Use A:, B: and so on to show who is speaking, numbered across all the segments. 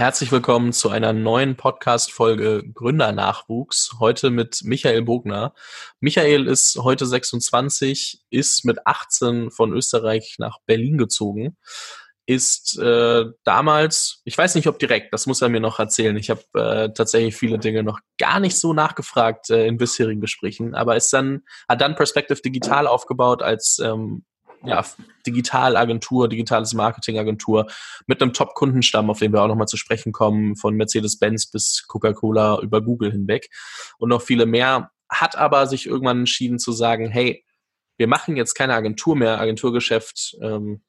A: Herzlich willkommen zu einer neuen Podcast-Folge Gründernachwuchs. Heute mit Michael Bogner. Michael ist heute 26, ist mit 18 von Österreich nach Berlin gezogen, ist äh, damals, ich weiß nicht, ob direkt, das muss er mir noch erzählen. Ich habe äh, tatsächlich viele Dinge noch gar nicht so nachgefragt äh, in bisherigen Gesprächen, aber ist dann hat dann Perspective Digital aufgebaut als ähm, ja, Digitalagentur, digitales Marketingagentur mit einem Top-Kundenstamm, auf den wir auch nochmal zu sprechen kommen, von Mercedes-Benz bis Coca-Cola über Google hinweg und noch viele mehr, hat aber sich irgendwann entschieden zu sagen, hey, wir machen jetzt keine Agentur mehr, Agenturgeschäft ähm,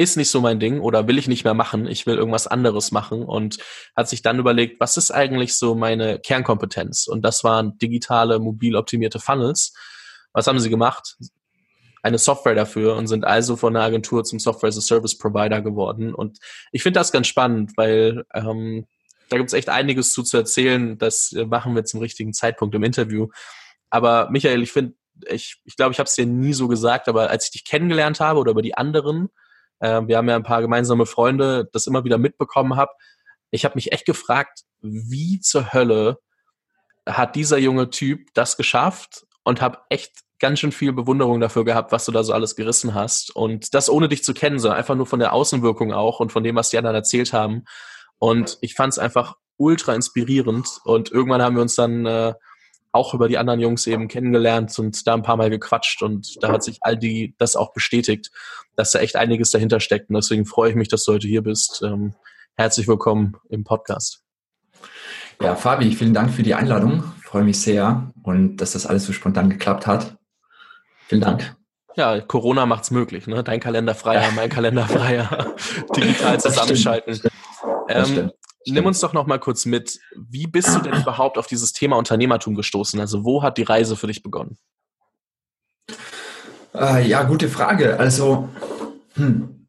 A: ist nicht so mein Ding oder will ich nicht mehr machen, ich will irgendwas anderes machen und hat sich dann überlegt, was ist eigentlich so meine Kernkompetenz? Und das waren digitale, mobil optimierte Funnels. Was haben sie gemacht? Eine Software dafür und sind also von der Agentur zum Software as a Service Provider geworden. Und ich finde das ganz spannend, weil ähm, da gibt es echt einiges zu, zu erzählen. Das machen wir zum richtigen Zeitpunkt im Interview. Aber Michael, ich finde, ich, ich glaube, ich habe es dir nie so gesagt, aber als ich dich kennengelernt habe oder über die anderen, äh, wir haben ja ein paar gemeinsame Freunde, das immer wieder mitbekommen habe, ich habe mich echt gefragt, wie zur Hölle hat dieser junge Typ das geschafft und habe echt ganz schön viel Bewunderung dafür gehabt, was du da so alles gerissen hast. Und das ohne dich zu kennen, sondern einfach nur von der Außenwirkung auch und von dem, was die anderen erzählt haben. Und ich fand es einfach ultra inspirierend. Und irgendwann haben wir uns dann äh, auch über die anderen Jungs eben kennengelernt und da ein paar Mal gequatscht. Und da hat sich all die das auch bestätigt, dass da echt einiges dahinter steckt. Und deswegen freue ich mich, dass du heute hier bist. Ähm, herzlich willkommen im Podcast.
B: Ja, Fabi, vielen Dank für die Einladung. Freue mich sehr und dass das alles so spontan geklappt hat. Vielen Dank.
A: Ja, Corona macht's möglich, ne? Dein Kalender freier, mein Kalender freier, digital zusammenschalten. Ähm, nimm uns doch noch mal kurz mit. Wie bist du denn überhaupt auf dieses Thema Unternehmertum gestoßen? Also wo hat die Reise für dich begonnen?
B: Äh, ja, gute Frage. Also hm.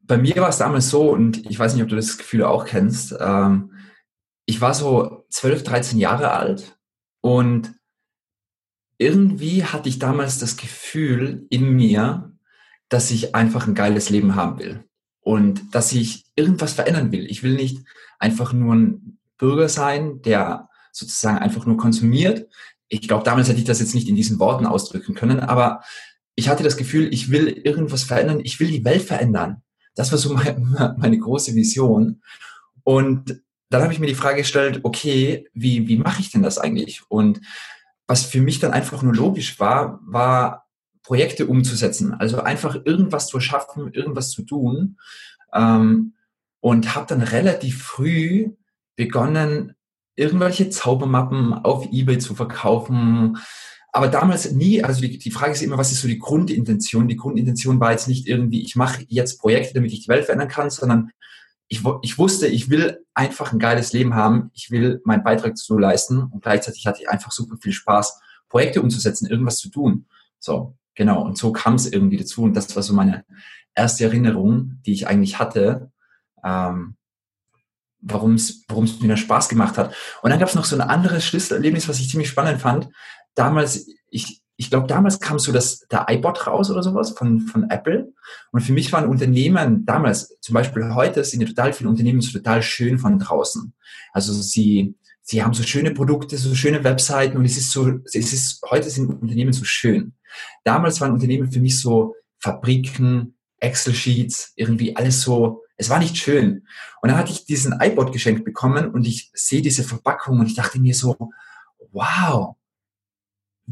B: bei mir war es damals so, und ich weiß nicht, ob du das Gefühl auch kennst. Ähm, ich war so 12, 13 Jahre alt und irgendwie hatte ich damals das Gefühl in mir, dass ich einfach ein geiles Leben haben will und dass ich irgendwas verändern will. Ich will nicht einfach nur ein Bürger sein, der sozusagen einfach nur konsumiert. Ich glaube, damals hätte ich das jetzt nicht in diesen Worten ausdrücken können, aber ich hatte das Gefühl, ich will irgendwas verändern, ich will die Welt verändern. Das war so meine, meine große Vision. Und dann habe ich mir die Frage gestellt, okay, wie, wie mache ich denn das eigentlich? Und was für mich dann einfach nur logisch war, war Projekte umzusetzen. Also einfach irgendwas zu schaffen, irgendwas zu tun. Ähm, und habe dann relativ früh begonnen, irgendwelche Zaubermappen auf eBay zu verkaufen. Aber damals nie, also die, die Frage ist immer, was ist so die Grundintention? Die Grundintention war jetzt nicht irgendwie, ich mache jetzt Projekte, damit ich die Welt verändern kann, sondern ich, ich wusste, ich will einfach ein geiles Leben haben. Ich will meinen Beitrag dazu leisten. Und gleichzeitig hatte ich einfach super viel Spaß, Projekte umzusetzen, irgendwas zu tun. So, genau. Und so kam es irgendwie dazu. Und das war so meine erste Erinnerung, die ich eigentlich hatte, ähm, warum es mir Spaß gemacht hat. Und dann gab es noch so ein anderes Schlüsselerlebnis, was ich ziemlich spannend fand. Damals, ich, ich glaube, damals kam so das, der iPod raus oder sowas von, von Apple. Und für mich waren Unternehmen damals, zum Beispiel heute, sind ja total viele Unternehmen so total schön von draußen. Also sie, sie haben so schöne Produkte, so schöne Webseiten und es ist so, es ist, heute sind Unternehmen so schön. Damals waren Unternehmen für mich so Fabriken, Excel-Sheets, irgendwie alles so, es war nicht schön. Und dann hatte ich diesen iPod geschenkt bekommen und ich sehe diese Verpackung und ich dachte mir so, wow,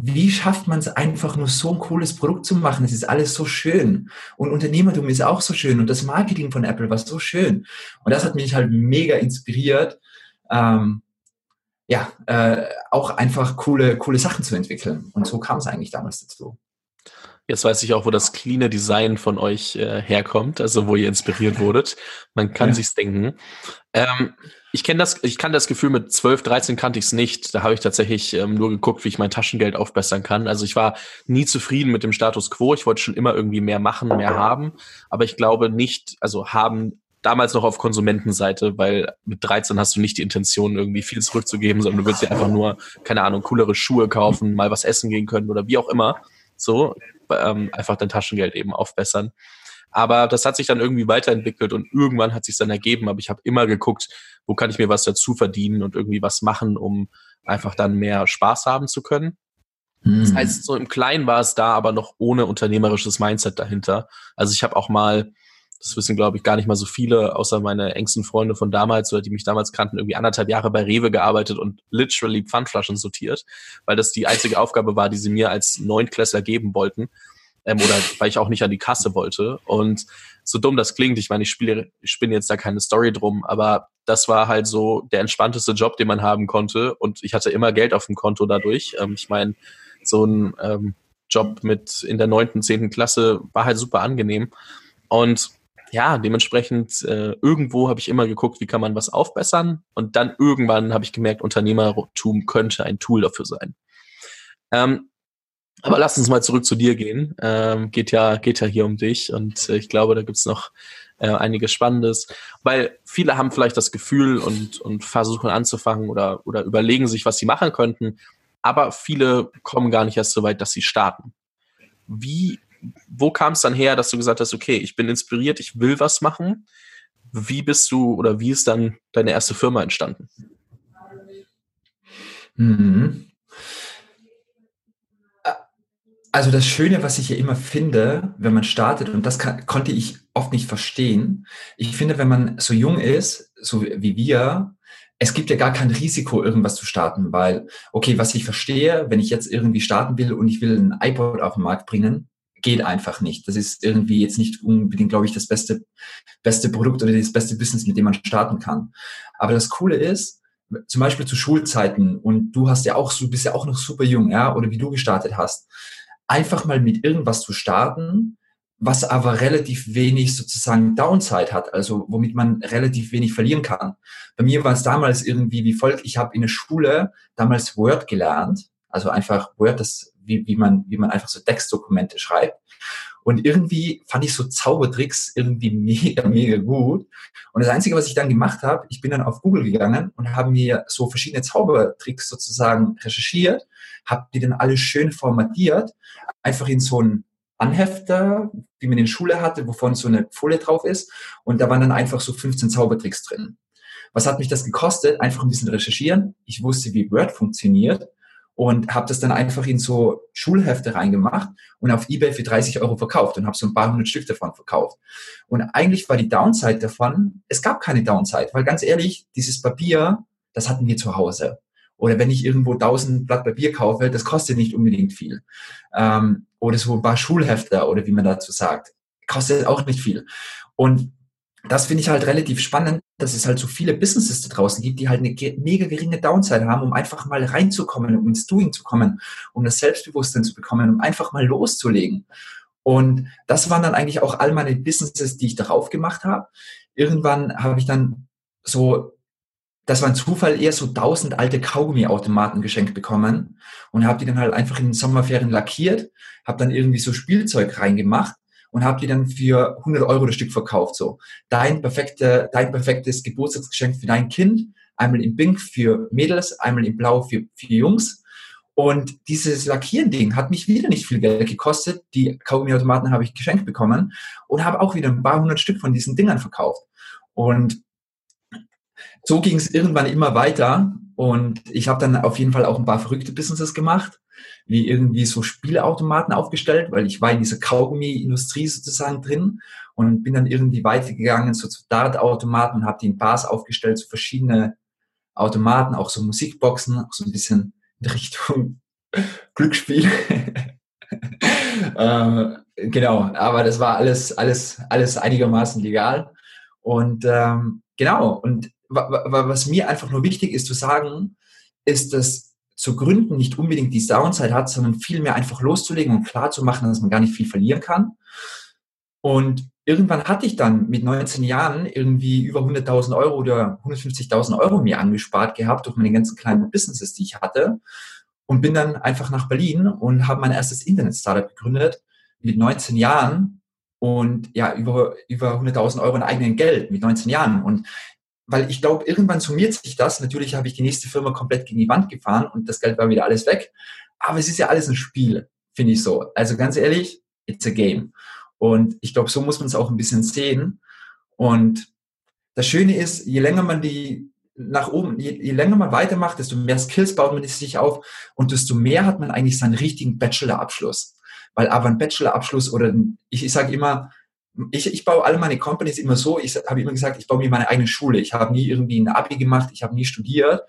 B: wie schafft man es einfach nur so ein cooles Produkt zu machen? Es ist alles so schön. Und Unternehmertum ist auch so schön. Und das Marketing von Apple war so schön. Und das hat mich halt mega inspiriert, ähm, ja, äh, auch einfach coole, coole Sachen zu entwickeln. Und so kam es eigentlich damals dazu.
A: Jetzt weiß ich auch, wo das cleane Design von euch äh, herkommt, also wo ihr inspiriert wurdet. Man kann ja. sich's denken. Ähm, ich kenne das, ich kann das Gefühl mit 12, 13 kannte ich es nicht. Da habe ich tatsächlich ähm, nur geguckt, wie ich mein Taschengeld aufbessern kann. Also ich war nie zufrieden mit dem Status quo. Ich wollte schon immer irgendwie mehr machen, mehr haben. Aber ich glaube nicht, also haben damals noch auf Konsumentenseite, weil mit 13 hast du nicht die Intention, irgendwie viel zurückzugeben, sondern du willst dir einfach nur, keine Ahnung, coolere Schuhe kaufen, mal was essen gehen können oder wie auch immer. So, ähm, einfach dein Taschengeld eben aufbessern. Aber das hat sich dann irgendwie weiterentwickelt und irgendwann hat sich dann ergeben. Aber ich habe immer geguckt, wo kann ich mir was dazu verdienen und irgendwie was machen, um einfach dann mehr Spaß haben zu können. Hm. Das heißt, so im Kleinen war es da, aber noch ohne unternehmerisches Mindset dahinter. Also ich habe auch mal, das wissen glaube ich gar nicht mal so viele, außer meine engsten Freunde von damals oder die mich damals kannten, irgendwie anderthalb Jahre bei Rewe gearbeitet und literally Pfandflaschen sortiert, weil das die einzige Aufgabe war, die sie mir als Neunklässler geben wollten ähm, oder weil ich auch nicht an die Kasse wollte. Und so dumm das klingt, ich meine, ich spiele, ich spinne jetzt da keine Story drum, aber das war halt so der entspannteste Job, den man haben konnte. Und ich hatte immer Geld auf dem Konto dadurch. Ähm, ich meine, so ein ähm, Job mit in der neunten, zehnten Klasse war halt super angenehm. Und ja, dementsprechend äh, irgendwo habe ich immer geguckt, wie kann man was aufbessern. Und dann irgendwann habe ich gemerkt, Unternehmertum könnte ein Tool dafür sein. Ähm, aber lass uns mal zurück zu dir gehen. Ähm, geht ja, geht ja hier um dich und äh, ich glaube, da gibt's noch äh, einiges Spannendes, weil viele haben vielleicht das Gefühl und, und versuchen anzufangen oder, oder überlegen sich, was sie machen könnten, aber viele kommen gar nicht erst so weit, dass sie starten. Wie, wo kam es dann her, dass du gesagt hast, okay, ich bin inspiriert, ich will was machen? Wie bist du oder wie ist dann deine erste Firma entstanden?
B: Mhm. Also das Schöne, was ich ja immer finde, wenn man startet, und das kann, konnte ich oft nicht verstehen, ich finde, wenn man so jung ist, so wie wir, es gibt ja gar kein Risiko, irgendwas zu starten, weil, okay, was ich verstehe, wenn ich jetzt irgendwie starten will und ich will ein iPod auf den Markt bringen, geht einfach nicht. Das ist irgendwie jetzt nicht unbedingt, glaube ich, das beste, beste Produkt oder das beste Business, mit dem man starten kann. Aber das Coole ist, zum Beispiel zu Schulzeiten und du hast ja auch, du bist ja auch noch super jung, ja, oder wie du gestartet hast einfach mal mit irgendwas zu starten, was aber relativ wenig sozusagen Downside hat, also womit man relativ wenig verlieren kann. Bei mir war es damals irgendwie wie folgt, ich habe in der Schule damals Word gelernt, also einfach Word, das, wie, wie, man, wie man einfach so Textdokumente schreibt. Und irgendwie fand ich so Zaubertricks irgendwie mega, mega gut. Und das Einzige, was ich dann gemacht habe, ich bin dann auf Google gegangen und habe mir so verschiedene Zaubertricks sozusagen recherchiert, habe die dann alle schön formatiert, einfach in so ein Anhefter, wie man in der Schule hatte, wovon so eine Folie drauf ist. Und da waren dann einfach so 15 Zaubertricks drin. Was hat mich das gekostet? Einfach ein bisschen recherchieren. Ich wusste, wie Word funktioniert und habe das dann einfach in so Schulhefte reingemacht und auf eBay für 30 Euro verkauft und habe so ein paar hundert Stück davon verkauft. Und eigentlich war die Downside davon, es gab keine Downside, weil ganz ehrlich, dieses Papier, das hatten wir zu Hause. Oder wenn ich irgendwo 1000 Blatt Papier kaufe, das kostet nicht unbedingt viel. Ähm, oder so ein paar Schulhefte oder wie man dazu sagt, kostet auch nicht viel. Und das finde ich halt relativ spannend, dass es halt so viele Businesses da draußen gibt, die halt eine mega geringe Downside haben, um einfach mal reinzukommen, um ins Doing zu kommen, um das Selbstbewusstsein zu bekommen, um einfach mal loszulegen. Und das waren dann eigentlich auch all meine Businesses, die ich darauf gemacht habe. Irgendwann habe ich dann so, das war ein Zufall, eher so tausend alte Kaugummi-Automaten geschenkt bekommen und habe die dann halt einfach in den Sommerferien lackiert, habe dann irgendwie so Spielzeug reingemacht und habe die dann für 100 Euro das Stück verkauft. So, dein perfekte, dein perfektes Geburtstagsgeschenk für dein Kind, einmal in Pink für Mädels, einmal in Blau für, für Jungs. Und dieses Lackieren-Ding hat mich wieder nicht viel Geld gekostet. Die Kaugummi-Automaten habe ich geschenkt bekommen und habe auch wieder ein paar hundert Stück von diesen Dingern verkauft. Und so ging es irgendwann immer weiter. Und ich habe dann auf jeden Fall auch ein paar verrückte Businesses gemacht wie irgendwie so Spieleautomaten aufgestellt, weil ich war in dieser Kaugummi-Industrie sozusagen drin und bin dann irgendwie weitergegangen so zu Dartautomaten und habe die in Bars aufgestellt, so verschiedene Automaten, auch so Musikboxen, auch so ein bisschen in Richtung Glücksspiel. äh, genau, aber das war alles, alles, alles einigermaßen legal. Und ähm, genau, und was mir einfach nur wichtig ist zu sagen, ist, dass zu gründen nicht unbedingt die Downside hat, sondern vielmehr einfach loszulegen und klar zu machen, dass man gar nicht viel verlieren kann. Und irgendwann hatte ich dann mit 19 Jahren irgendwie über 100.000 Euro oder 150.000 Euro mir angespart gehabt durch meine ganzen kleinen Businesses, die ich hatte. Und bin dann einfach nach Berlin und habe mein erstes Internet-Startup gegründet mit 19 Jahren und ja, über, über 100.000 Euro in eigenem Geld mit 19 Jahren. Und weil ich glaube, irgendwann summiert sich das. Natürlich habe ich die nächste Firma komplett gegen die Wand gefahren und das Geld war wieder alles weg. Aber es ist ja alles ein Spiel, finde ich so. Also ganz ehrlich, it's a game. Und ich glaube, so muss man es auch ein bisschen sehen. Und das Schöne ist, je länger man die nach oben, je, je länger man weitermacht, desto mehr Skills baut man sich auf und desto mehr hat man eigentlich seinen richtigen Bachelor-Abschluss. Weil aber ein Bachelor-Abschluss oder ich, ich sage immer, ich, ich baue alle meine Companies immer so, ich habe immer gesagt, ich baue mir meine eigene Schule. Ich habe nie irgendwie ein Abi gemacht, ich habe nie studiert.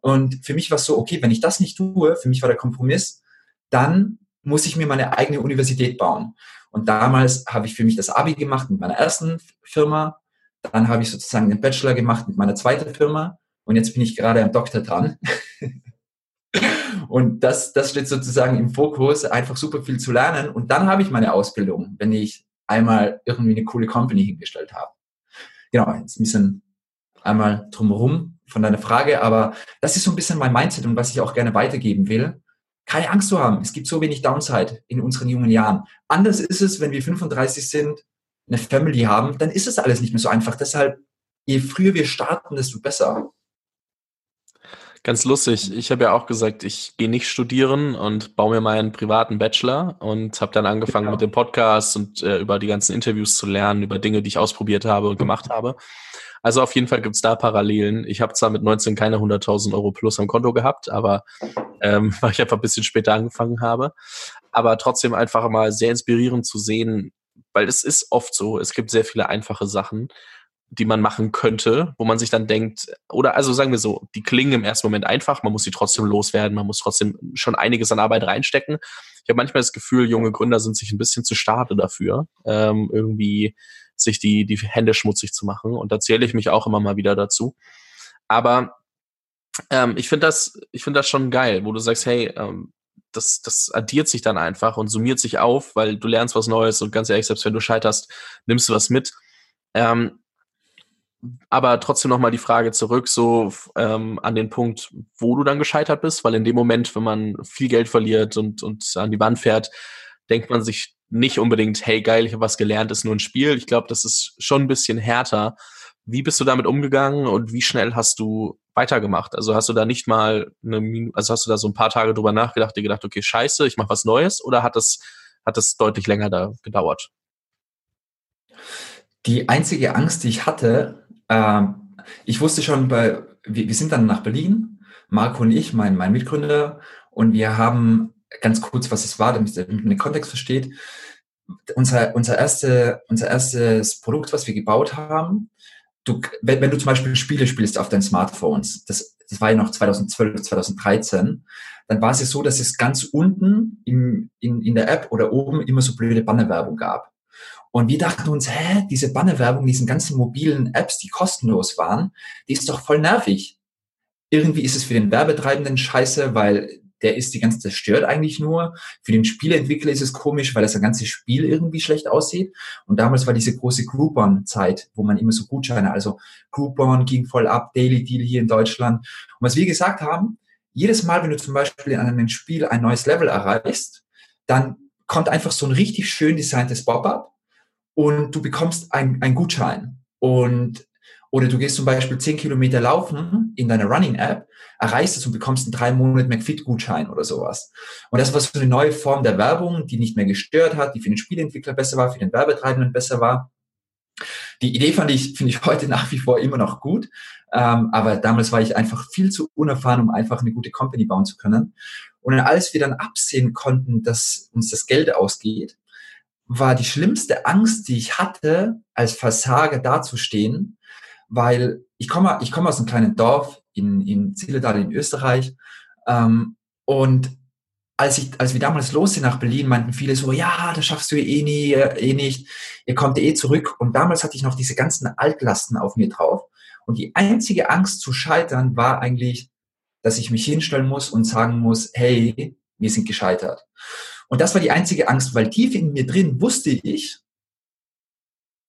B: Und für mich war es so, okay, wenn ich das nicht tue, für mich war der Kompromiss, dann muss ich mir meine eigene Universität bauen. Und damals habe ich für mich das Abi gemacht mit meiner ersten Firma. Dann habe ich sozusagen den Bachelor gemacht mit meiner zweiten Firma. Und jetzt bin ich gerade am Doktor dran. und das, das steht sozusagen im Fokus, einfach super viel zu lernen. Und dann habe ich meine Ausbildung, wenn ich einmal irgendwie eine coole Company hingestellt habe. Genau, jetzt ein bisschen einmal drumherum von deiner Frage, aber das ist so ein bisschen mein Mindset und was ich auch gerne weitergeben will keine Angst zu haben. Es gibt so wenig Downside in unseren jungen Jahren. Anders ist es, wenn wir 35 sind, eine Family haben, dann ist es alles nicht mehr so einfach. Deshalb, je früher wir starten, desto besser.
A: Ganz lustig. Ich habe ja auch gesagt, ich gehe nicht studieren und baue mir meinen privaten Bachelor und habe dann angefangen genau. mit dem Podcast und äh, über die ganzen Interviews zu lernen, über Dinge, die ich ausprobiert habe und gemacht habe. Also auf jeden Fall gibt's da Parallelen. Ich habe zwar mit 19 keine 100.000 Euro plus am Konto gehabt, aber ähm, weil ich einfach ein bisschen später angefangen habe. Aber trotzdem einfach mal sehr inspirierend zu sehen, weil es ist oft so, es gibt sehr viele einfache Sachen, die man machen könnte, wo man sich dann denkt, oder also sagen wir so, die klingen im ersten Moment einfach, man muss sie trotzdem loswerden, man muss trotzdem schon einiges an Arbeit reinstecken. Ich habe manchmal das Gefühl, junge Gründer sind sich ein bisschen zu stade dafür, ähm, irgendwie sich die, die Hände schmutzig zu machen. Und da zähle ich mich auch immer mal wieder dazu. Aber ähm, ich finde das, ich das schon geil, wo du sagst, hey, ähm, das, das addiert sich dann einfach und summiert sich auf, weil du lernst was Neues und ganz ehrlich, selbst wenn du scheiterst, nimmst du was mit. Ähm, aber trotzdem nochmal die Frage zurück, so ähm, an den Punkt, wo du dann gescheitert bist, weil in dem Moment, wenn man viel Geld verliert und, und an die Wand fährt, denkt man sich nicht unbedingt, hey geil, ich habe was gelernt, ist nur ein Spiel. Ich glaube, das ist schon ein bisschen härter. Wie bist du damit umgegangen und wie schnell hast du weitergemacht? Also hast du da nicht mal eine Minute, also hast du da so ein paar Tage drüber nachgedacht, dir gedacht, okay, scheiße, ich mache was Neues oder hat das, hat das deutlich länger da gedauert?
B: Die einzige Angst, die ich hatte, äh, ich wusste schon bei, wir, wir sind dann nach Berlin, Marco und ich, mein, mein Mitgründer, und wir haben ganz kurz, was es war, damit man den Kontext versteht. Unser, unser, erste, unser erstes Produkt, was wir gebaut haben, du, wenn, wenn du zum Beispiel Spiele spielst auf deinen Smartphones, das, das war ja noch 2012, 2013, dann war es ja so, dass es ganz unten im, in, in der App oder oben immer so blöde Bannerwerbung gab. Und wir dachten uns, hä, diese Bannerwerbung, diesen ganzen mobilen Apps, die kostenlos waren, die ist doch voll nervig. Irgendwie ist es für den Werbetreibenden scheiße, weil der ist die ganze Zeit stört eigentlich nur. Für den Spieleentwickler ist es komisch, weil das ganze Spiel irgendwie schlecht aussieht. Und damals war diese große Groupon-Zeit, wo man immer so Gutscheine, also Groupon ging voll ab, Daily Deal hier in Deutschland. Und was wir gesagt haben, jedes Mal, wenn du zum Beispiel in einem Spiel ein neues Level erreichst, dann kommt einfach so ein richtig schön designtes Pop-up und du bekommst ein, Gutschein. Und oder du gehst zum Beispiel 10 Kilometer laufen in deiner Running-App, erreichst es und bekommst einen drei Monate McFit-Gutschein oder sowas. Und das war so eine neue Form der Werbung, die nicht mehr gestört hat, die für den Spielentwickler besser war, für den Werbetreibenden besser war. Die Idee fand ich, finde ich heute nach wie vor immer noch gut. Ähm, aber damals war ich einfach viel zu unerfahren, um einfach eine gute Company bauen zu können. Und als wir dann absehen konnten, dass uns das Geld ausgeht, war die schlimmste Angst, die ich hatte, als Versager dazustehen, weil ich komme, ich komme aus einem kleinen Dorf in, in Zilledal in Österreich ähm, und als ich, als wir damals los sind nach Berlin, meinten viele so, ja, das schaffst du eh nie, eh nicht, ihr kommt eh zurück. Und damals hatte ich noch diese ganzen Altlasten auf mir drauf. Und die einzige Angst zu scheitern war eigentlich, dass ich mich hinstellen muss und sagen muss, hey, wir sind gescheitert. Und das war die einzige Angst, weil tief in mir drin wusste ich,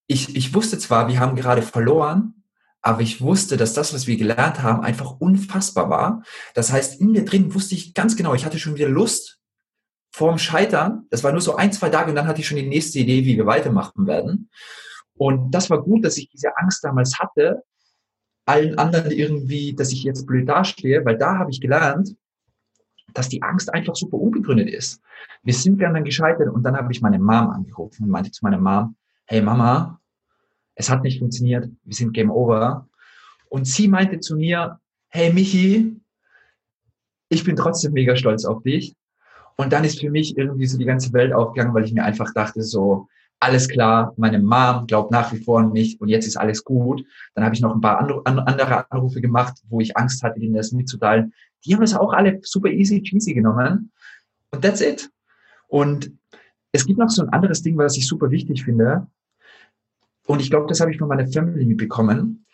B: ich, ich wusste zwar, wir haben gerade verloren, aber ich wusste, dass das, was wir gelernt haben, einfach unfassbar war. Das heißt, in mir drin wusste ich ganz genau, ich hatte schon wieder Lust vorm Scheitern. Das war nur so ein, zwei Tage und dann hatte ich schon die nächste Idee, wie wir weitermachen werden. Und das war gut, dass ich diese Angst damals hatte, allen anderen irgendwie, dass ich jetzt blöd dastehe, weil da habe ich gelernt, dass die Angst einfach super unbegründet ist. Wir sind dann gescheitert und dann habe ich meine Mom angerufen und meinte zu meiner Mom, hey Mama, es hat nicht funktioniert, wir sind Game Over. Und sie meinte zu mir, hey Michi, ich bin trotzdem mega stolz auf dich. Und dann ist für mich irgendwie so die ganze Welt aufgegangen, weil ich mir einfach dachte, so, alles klar, meine Mom glaubt nach wie vor an mich und jetzt ist alles gut. Dann habe ich noch ein paar andere Anrufe gemacht, wo ich Angst hatte, ihnen das mitzuteilen. Die haben das auch alle super easy cheesy genommen. Und that's it. Und es gibt noch so ein anderes Ding, was ich super wichtig finde. Und ich glaube, das habe ich von meiner Family mitbekommen.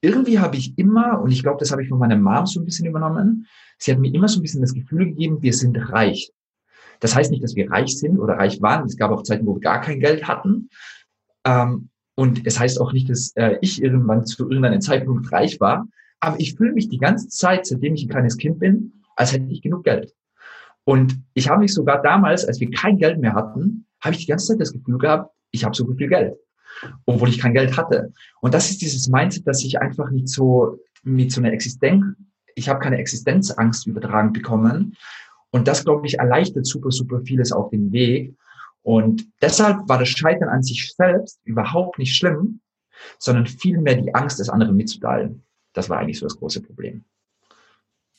B: Irgendwie habe ich immer, und ich glaube, das habe ich von meiner Mom so ein bisschen übernommen, sie hat mir immer so ein bisschen das Gefühl gegeben, wir sind reich. Das heißt nicht, dass wir reich sind oder reich waren. Es gab auch Zeiten, wo wir gar kein Geld hatten. Ähm, und es heißt auch nicht, dass äh, ich irgendwann zu irgendeinem Zeitpunkt reich war. Aber ich fühle mich die ganze Zeit, seitdem ich ein kleines Kind bin, als hätte ich genug Geld. Und ich habe mich sogar damals, als wir kein Geld mehr hatten, habe ich die ganze Zeit das Gefühl gehabt, ich habe so viel Geld, obwohl ich kein Geld hatte. Und das ist dieses Mindset, dass ich einfach nicht so mit so einer Existenz, ich habe keine Existenzangst übertragen bekommen, und das, glaube ich, erleichtert super, super vieles auf dem Weg. Und deshalb war das Scheitern an sich selbst überhaupt nicht schlimm, sondern vielmehr die Angst, das anderen mitzuteilen. Das war eigentlich so das große Problem.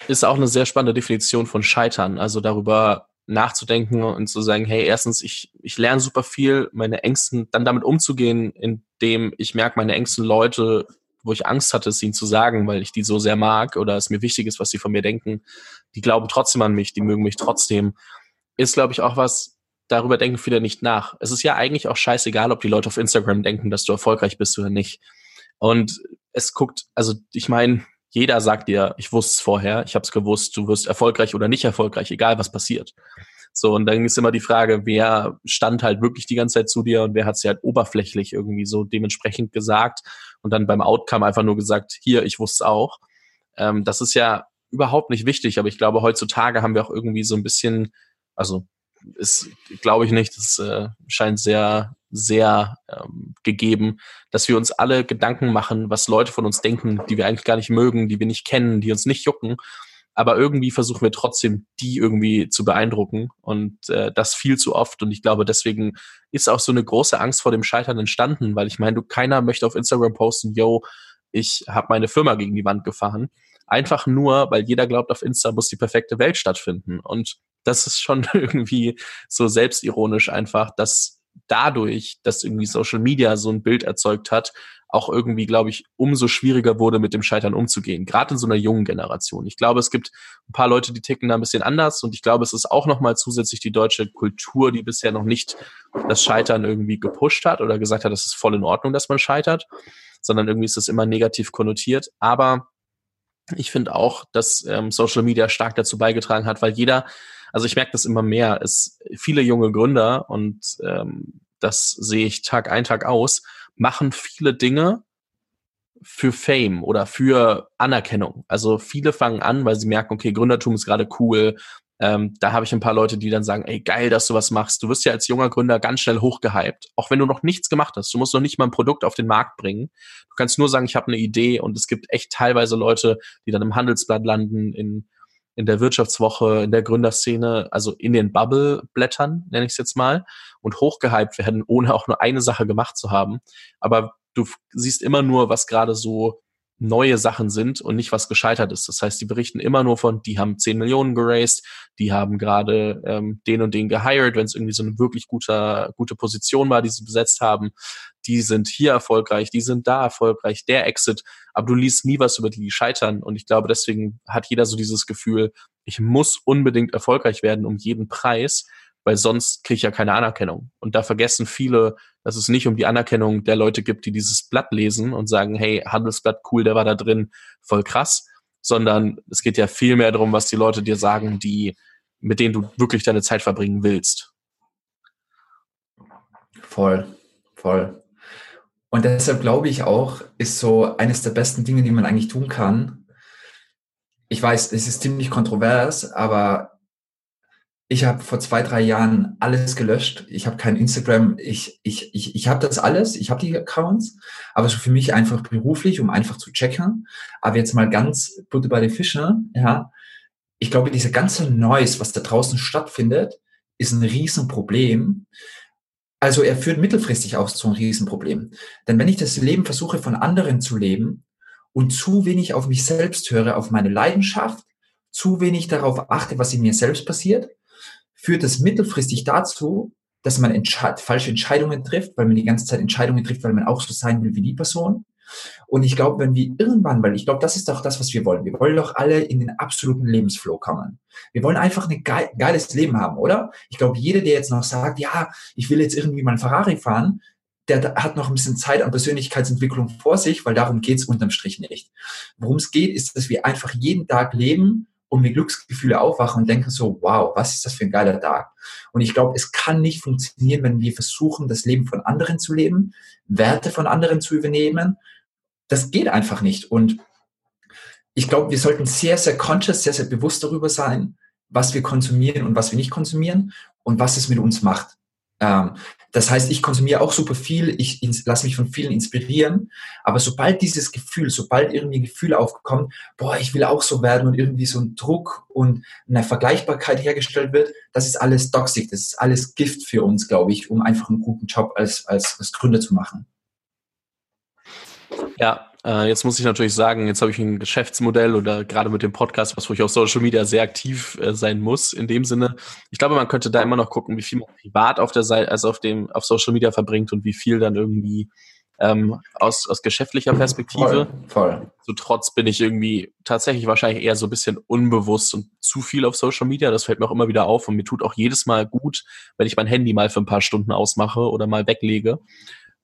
A: Ist auch eine sehr spannende Definition von Scheitern, also darüber nachzudenken und zu sagen, hey, erstens, ich, ich lerne super viel, meine Ängsten, dann damit umzugehen, indem ich merke, meine engsten Leute wo ich Angst hatte, es ihnen zu sagen, weil ich die so sehr mag oder es mir wichtig ist, was sie von mir denken. Die glauben trotzdem an mich, die mögen mich trotzdem. Ist, glaube ich, auch was, darüber denken viele nicht nach. Es ist ja eigentlich auch scheißegal, ob die Leute auf Instagram denken, dass du erfolgreich bist oder nicht. Und es guckt, also ich meine, jeder sagt dir, ich wusste es vorher, ich habe es gewusst, du wirst erfolgreich oder nicht erfolgreich, egal was passiert. So, und dann ist immer die Frage, wer stand halt wirklich die ganze Zeit zu dir und wer hat sie halt oberflächlich irgendwie so dementsprechend gesagt und dann beim Outcome einfach nur gesagt, hier, ich wusste es auch. Ähm, das ist ja überhaupt nicht wichtig, aber ich glaube, heutzutage haben wir auch irgendwie so ein bisschen, also ist, glaube ich nicht, das äh, scheint sehr, sehr ähm, gegeben, dass wir uns alle Gedanken machen, was Leute von uns denken, die wir eigentlich gar nicht mögen, die wir nicht kennen, die uns nicht jucken aber irgendwie versuchen wir trotzdem, die irgendwie zu beeindrucken und äh, das viel zu oft. Und ich glaube, deswegen ist auch so eine große Angst vor dem Scheitern entstanden, weil ich meine, du keiner möchte auf Instagram posten, yo, ich habe meine Firma gegen die Wand gefahren. Einfach nur, weil jeder glaubt, auf Insta muss die perfekte Welt stattfinden. Und das ist schon irgendwie so selbstironisch einfach, dass dadurch, dass irgendwie Social Media so ein Bild erzeugt hat, auch irgendwie, glaube ich, umso schwieriger wurde, mit dem Scheitern umzugehen. Gerade in so einer jungen Generation. Ich glaube, es gibt ein paar Leute, die ticken da ein bisschen anders und ich glaube, es ist auch nochmal zusätzlich die deutsche Kultur, die bisher noch nicht das Scheitern irgendwie gepusht hat oder gesagt hat, das ist voll in Ordnung, dass man scheitert, sondern irgendwie ist es immer negativ konnotiert. Aber ich finde auch, dass ähm, Social Media stark dazu beigetragen hat, weil jeder, also ich merke das immer mehr, es viele junge Gründer und ähm, das sehe ich Tag ein, Tag aus, machen viele Dinge für Fame oder für Anerkennung. Also viele fangen an, weil sie merken, okay, Gründertum ist gerade cool. Ähm, da habe ich ein paar Leute, die dann sagen, ey, geil, dass du was machst. Du wirst ja als junger Gründer ganz schnell hochgehypt, auch wenn du noch nichts gemacht hast. Du musst noch nicht mal ein Produkt auf den Markt bringen. Du kannst nur sagen, ich habe eine Idee und es gibt echt teilweise Leute, die dann im Handelsblatt landen, in in der Wirtschaftswoche, in der Gründerszene, also in den Bubble-Blättern, nenne ich es jetzt mal, und hochgehypt werden, ohne auch nur eine Sache gemacht zu haben. Aber du siehst immer nur, was gerade so neue Sachen sind und nicht was gescheitert ist. Das heißt, die berichten immer nur von, die haben 10 Millionen geraced, die haben gerade ähm, den und den gehired, wenn es irgendwie so eine wirklich guter, gute Position war, die sie besetzt haben. Die sind hier erfolgreich, die sind da erfolgreich, der Exit. Aber du liest nie was über die, die scheitern. Und ich glaube, deswegen hat jeder so dieses Gefühl, ich muss unbedingt erfolgreich werden um jeden Preis weil sonst kriege ich ja keine Anerkennung. Und da vergessen viele, dass es nicht um die Anerkennung der Leute gibt, die dieses Blatt lesen und sagen, hey, Handelsblatt, cool, der war da drin, voll krass, sondern es geht ja viel mehr darum, was die Leute dir sagen, die, mit denen du wirklich deine Zeit verbringen willst.
B: Voll, voll. Und deshalb glaube ich auch, ist so eines der besten Dinge, die man eigentlich tun kann. Ich weiß, es ist ziemlich kontrovers, aber ich habe vor zwei, drei Jahren alles gelöscht. Ich habe kein Instagram. Ich, ich, ich, ich habe das alles. Ich habe die Accounts. Aber so für mich einfach beruflich, um einfach zu checken. Aber jetzt mal ganz Butter bei den Fischen. Ja, ich glaube, diese ganze Noise, was da draußen stattfindet, ist ein Riesenproblem. Also er führt mittelfristig auch zu einem Riesenproblem. Denn wenn ich das Leben versuche von anderen zu leben und zu wenig auf mich selbst höre, auf meine Leidenschaft, zu wenig darauf achte, was in mir selbst passiert, führt das mittelfristig dazu, dass man entsche falsche Entscheidungen trifft, weil man die ganze Zeit Entscheidungen trifft, weil man auch so sein will wie die Person. Und ich glaube, wenn wir irgendwann, weil ich glaube, das ist doch das, was wir wollen. Wir wollen doch alle in den absoluten Lebensflow kommen. Wir wollen einfach ein geil, geiles Leben haben, oder? Ich glaube, jeder, der jetzt noch sagt, ja, ich will jetzt irgendwie mal ein Ferrari fahren, der hat noch ein bisschen Zeit an Persönlichkeitsentwicklung vor sich, weil darum geht's unterm Strich nicht. Worum es geht, ist, dass wir einfach jeden Tag leben und mit Glücksgefühle aufwachen und denken so, wow, was ist das für ein geiler Tag? Und ich glaube, es kann nicht funktionieren, wenn wir versuchen, das Leben von anderen zu leben, Werte von anderen zu übernehmen. Das geht einfach nicht. Und ich glaube, wir sollten sehr, sehr conscious, sehr, sehr bewusst darüber sein, was wir konsumieren und was wir nicht konsumieren und was es mit uns macht. Ähm, das heißt, ich konsumiere auch super viel, ich lasse mich von vielen inspirieren, aber sobald dieses Gefühl, sobald irgendwie ein Gefühl aufkommt, boah, ich will auch so werden und irgendwie so ein Druck und eine Vergleichbarkeit hergestellt wird, das ist alles toxisch, das ist alles Gift für uns, glaube ich, um einfach einen guten Job als, als, als Gründer zu machen.
A: Ja, äh, jetzt muss ich natürlich sagen, jetzt habe ich ein Geschäftsmodell oder gerade mit dem Podcast, was wo ich auf Social Media sehr aktiv äh, sein muss. In dem Sinne, ich glaube, man könnte da immer noch gucken, wie viel man privat auf der Seite, also auf dem auf Social Media verbringt und wie viel dann irgendwie ähm, aus, aus geschäftlicher Perspektive. Voll, voll. So trotz bin ich irgendwie tatsächlich wahrscheinlich eher so ein bisschen unbewusst und zu viel auf Social Media. Das fällt mir auch immer wieder auf und mir tut auch jedes Mal gut, wenn ich mein Handy mal für ein paar Stunden ausmache oder mal weglege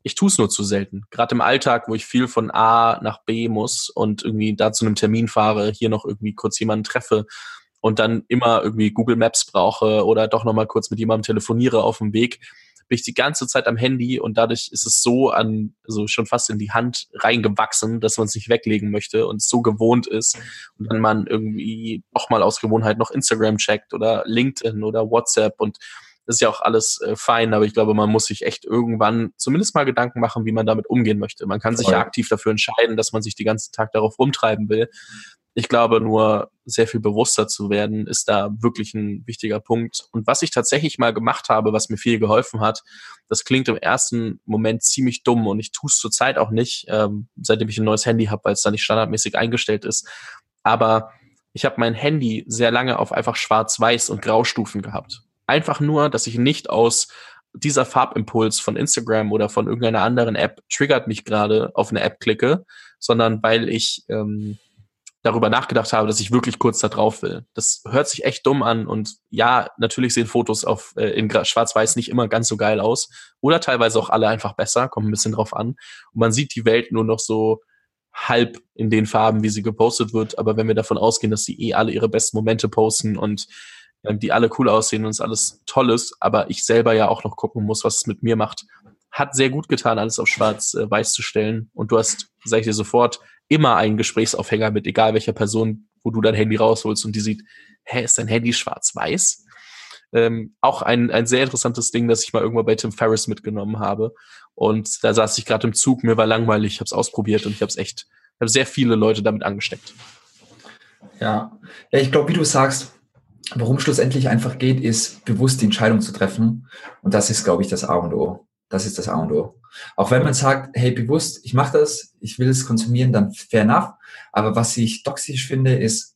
A: ich tue es nur zu selten. Gerade im Alltag, wo ich viel von A nach B muss und irgendwie da zu einem Termin fahre, hier noch irgendwie kurz jemanden treffe und dann immer irgendwie Google Maps brauche oder doch nochmal kurz mit jemandem telefoniere auf dem Weg, bin ich die ganze Zeit am Handy und dadurch ist es so an, so schon fast in die Hand reingewachsen, dass man es nicht weglegen möchte und es so gewohnt ist und dann man irgendwie auch mal aus Gewohnheit noch Instagram checkt oder LinkedIn oder WhatsApp und ist ja auch alles äh, fein, aber ich glaube, man muss sich echt irgendwann zumindest mal Gedanken machen, wie man damit umgehen möchte. Man kann sich ja aktiv dafür entscheiden, dass man sich den ganzen Tag darauf rumtreiben will. Ich glaube, nur sehr viel bewusster zu werden, ist da wirklich ein wichtiger Punkt. Und was ich tatsächlich mal gemacht habe, was mir viel geholfen hat, das klingt im ersten Moment ziemlich dumm und ich tue es zurzeit auch nicht, ähm, seitdem ich ein neues Handy habe, weil es da nicht standardmäßig eingestellt ist. Aber ich habe mein Handy sehr lange auf einfach schwarz-weiß und Graustufen gehabt. Einfach nur, dass ich nicht aus dieser Farbimpuls von Instagram oder von irgendeiner anderen App triggert mich gerade auf eine App klicke, sondern weil ich ähm, darüber nachgedacht habe, dass ich wirklich kurz da drauf will. Das hört sich echt dumm an und ja, natürlich sehen Fotos auf äh, in Schwarz-Weiß nicht immer ganz so geil aus oder teilweise auch alle einfach besser, kommt ein bisschen drauf an. Und man sieht die Welt nur noch so halb in den Farben, wie sie gepostet wird. Aber wenn wir davon ausgehen, dass sie eh alle ihre besten Momente posten und die alle cool aussehen und es alles toll ist, aber ich selber ja auch noch gucken muss, was es mit mir macht. Hat sehr gut getan, alles auf schwarz-weiß äh, zu stellen. Und du hast, sag ich dir sofort, immer einen Gesprächsaufhänger mit egal welcher Person, wo du dein Handy rausholst und die sieht, hä, ist dein Handy schwarz-weiß? Ähm, auch ein, ein sehr interessantes Ding, das ich mal irgendwann bei Tim Ferriss mitgenommen habe. Und da saß ich gerade im Zug, mir war langweilig, ich habe es ausprobiert und ich habe es echt, habe sehr viele Leute damit angesteckt.
B: Ja, ja ich glaube, wie du sagst, worum schlussendlich einfach geht, ist bewusst die Entscheidung zu treffen. Und das ist, glaube ich, das A und O. Das ist das A und O. Auch wenn man sagt, hey, bewusst, ich mache das, ich will es konsumieren, dann fair enough. Aber was ich toxisch finde, ist,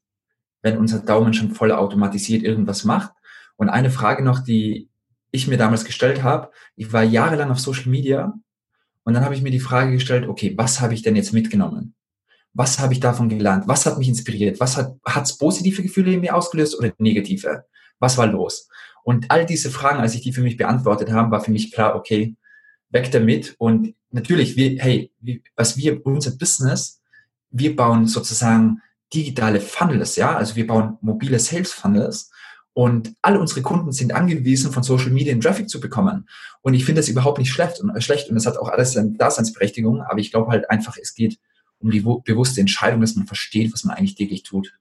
B: wenn unser Daumen schon voll automatisiert irgendwas macht. Und eine Frage noch, die ich mir damals gestellt habe, ich war jahrelang auf Social Media und dann habe ich mir die Frage gestellt, okay, was habe ich denn jetzt mitgenommen? Was habe ich davon gelernt? Was hat mich inspiriert? Was hat hat's positive Gefühle in mir ausgelöst oder negative? Was war los? Und all diese Fragen, als ich die für mich beantwortet habe, war für mich klar, okay, weg damit. Und natürlich, wir, hey, was wir, unser Business, wir bauen sozusagen digitale Funnels, ja, also wir bauen mobile Sales Funnels und alle unsere Kunden sind angewiesen, von Social Media einen Traffic zu bekommen. Und ich finde das überhaupt nicht schlecht und, äh, schlecht und das hat auch alles eine Daseinsberechtigung, aber ich glaube halt einfach, es geht um die bewusste Entscheidung, dass man versteht, was man eigentlich täglich tut.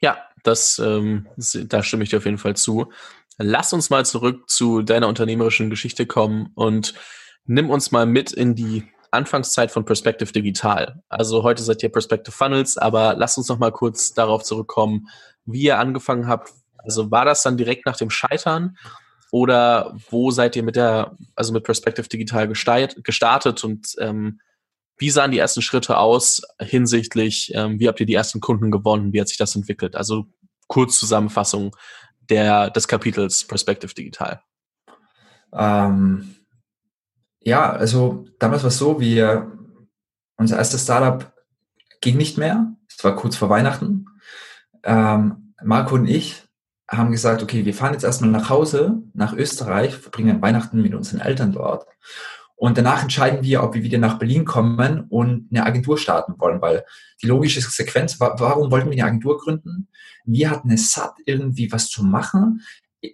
A: Ja, das, ähm, da stimme ich dir auf jeden Fall zu. Lass uns mal zurück zu deiner unternehmerischen Geschichte kommen und nimm uns mal mit in die Anfangszeit von Perspective Digital. Also heute seid ihr Perspective Funnels, aber lasst uns noch mal kurz darauf zurückkommen, wie ihr angefangen habt. Also war das dann direkt nach dem Scheitern oder wo seid ihr mit der, also mit Perspective Digital gestartet und ähm, wie sahen die ersten Schritte aus hinsichtlich, ähm, wie habt ihr die ersten Kunden gewonnen, wie hat sich das entwickelt? Also Kurzzusammenfassung der, des Kapitels Perspective Digital.
B: Ähm, ja, also damals war es so, wir, unser erstes Startup ging nicht mehr. Es war kurz vor Weihnachten. Ähm, Marco und ich haben gesagt, okay, wir fahren jetzt erstmal nach Hause, nach Österreich, verbringen Weihnachten mit unseren Eltern dort. Und danach entscheiden wir, ob wir wieder nach Berlin kommen und eine Agentur starten wollen, weil die logische Sequenz, warum wollten wir eine Agentur gründen? Wir hatten es satt, irgendwie was zu machen.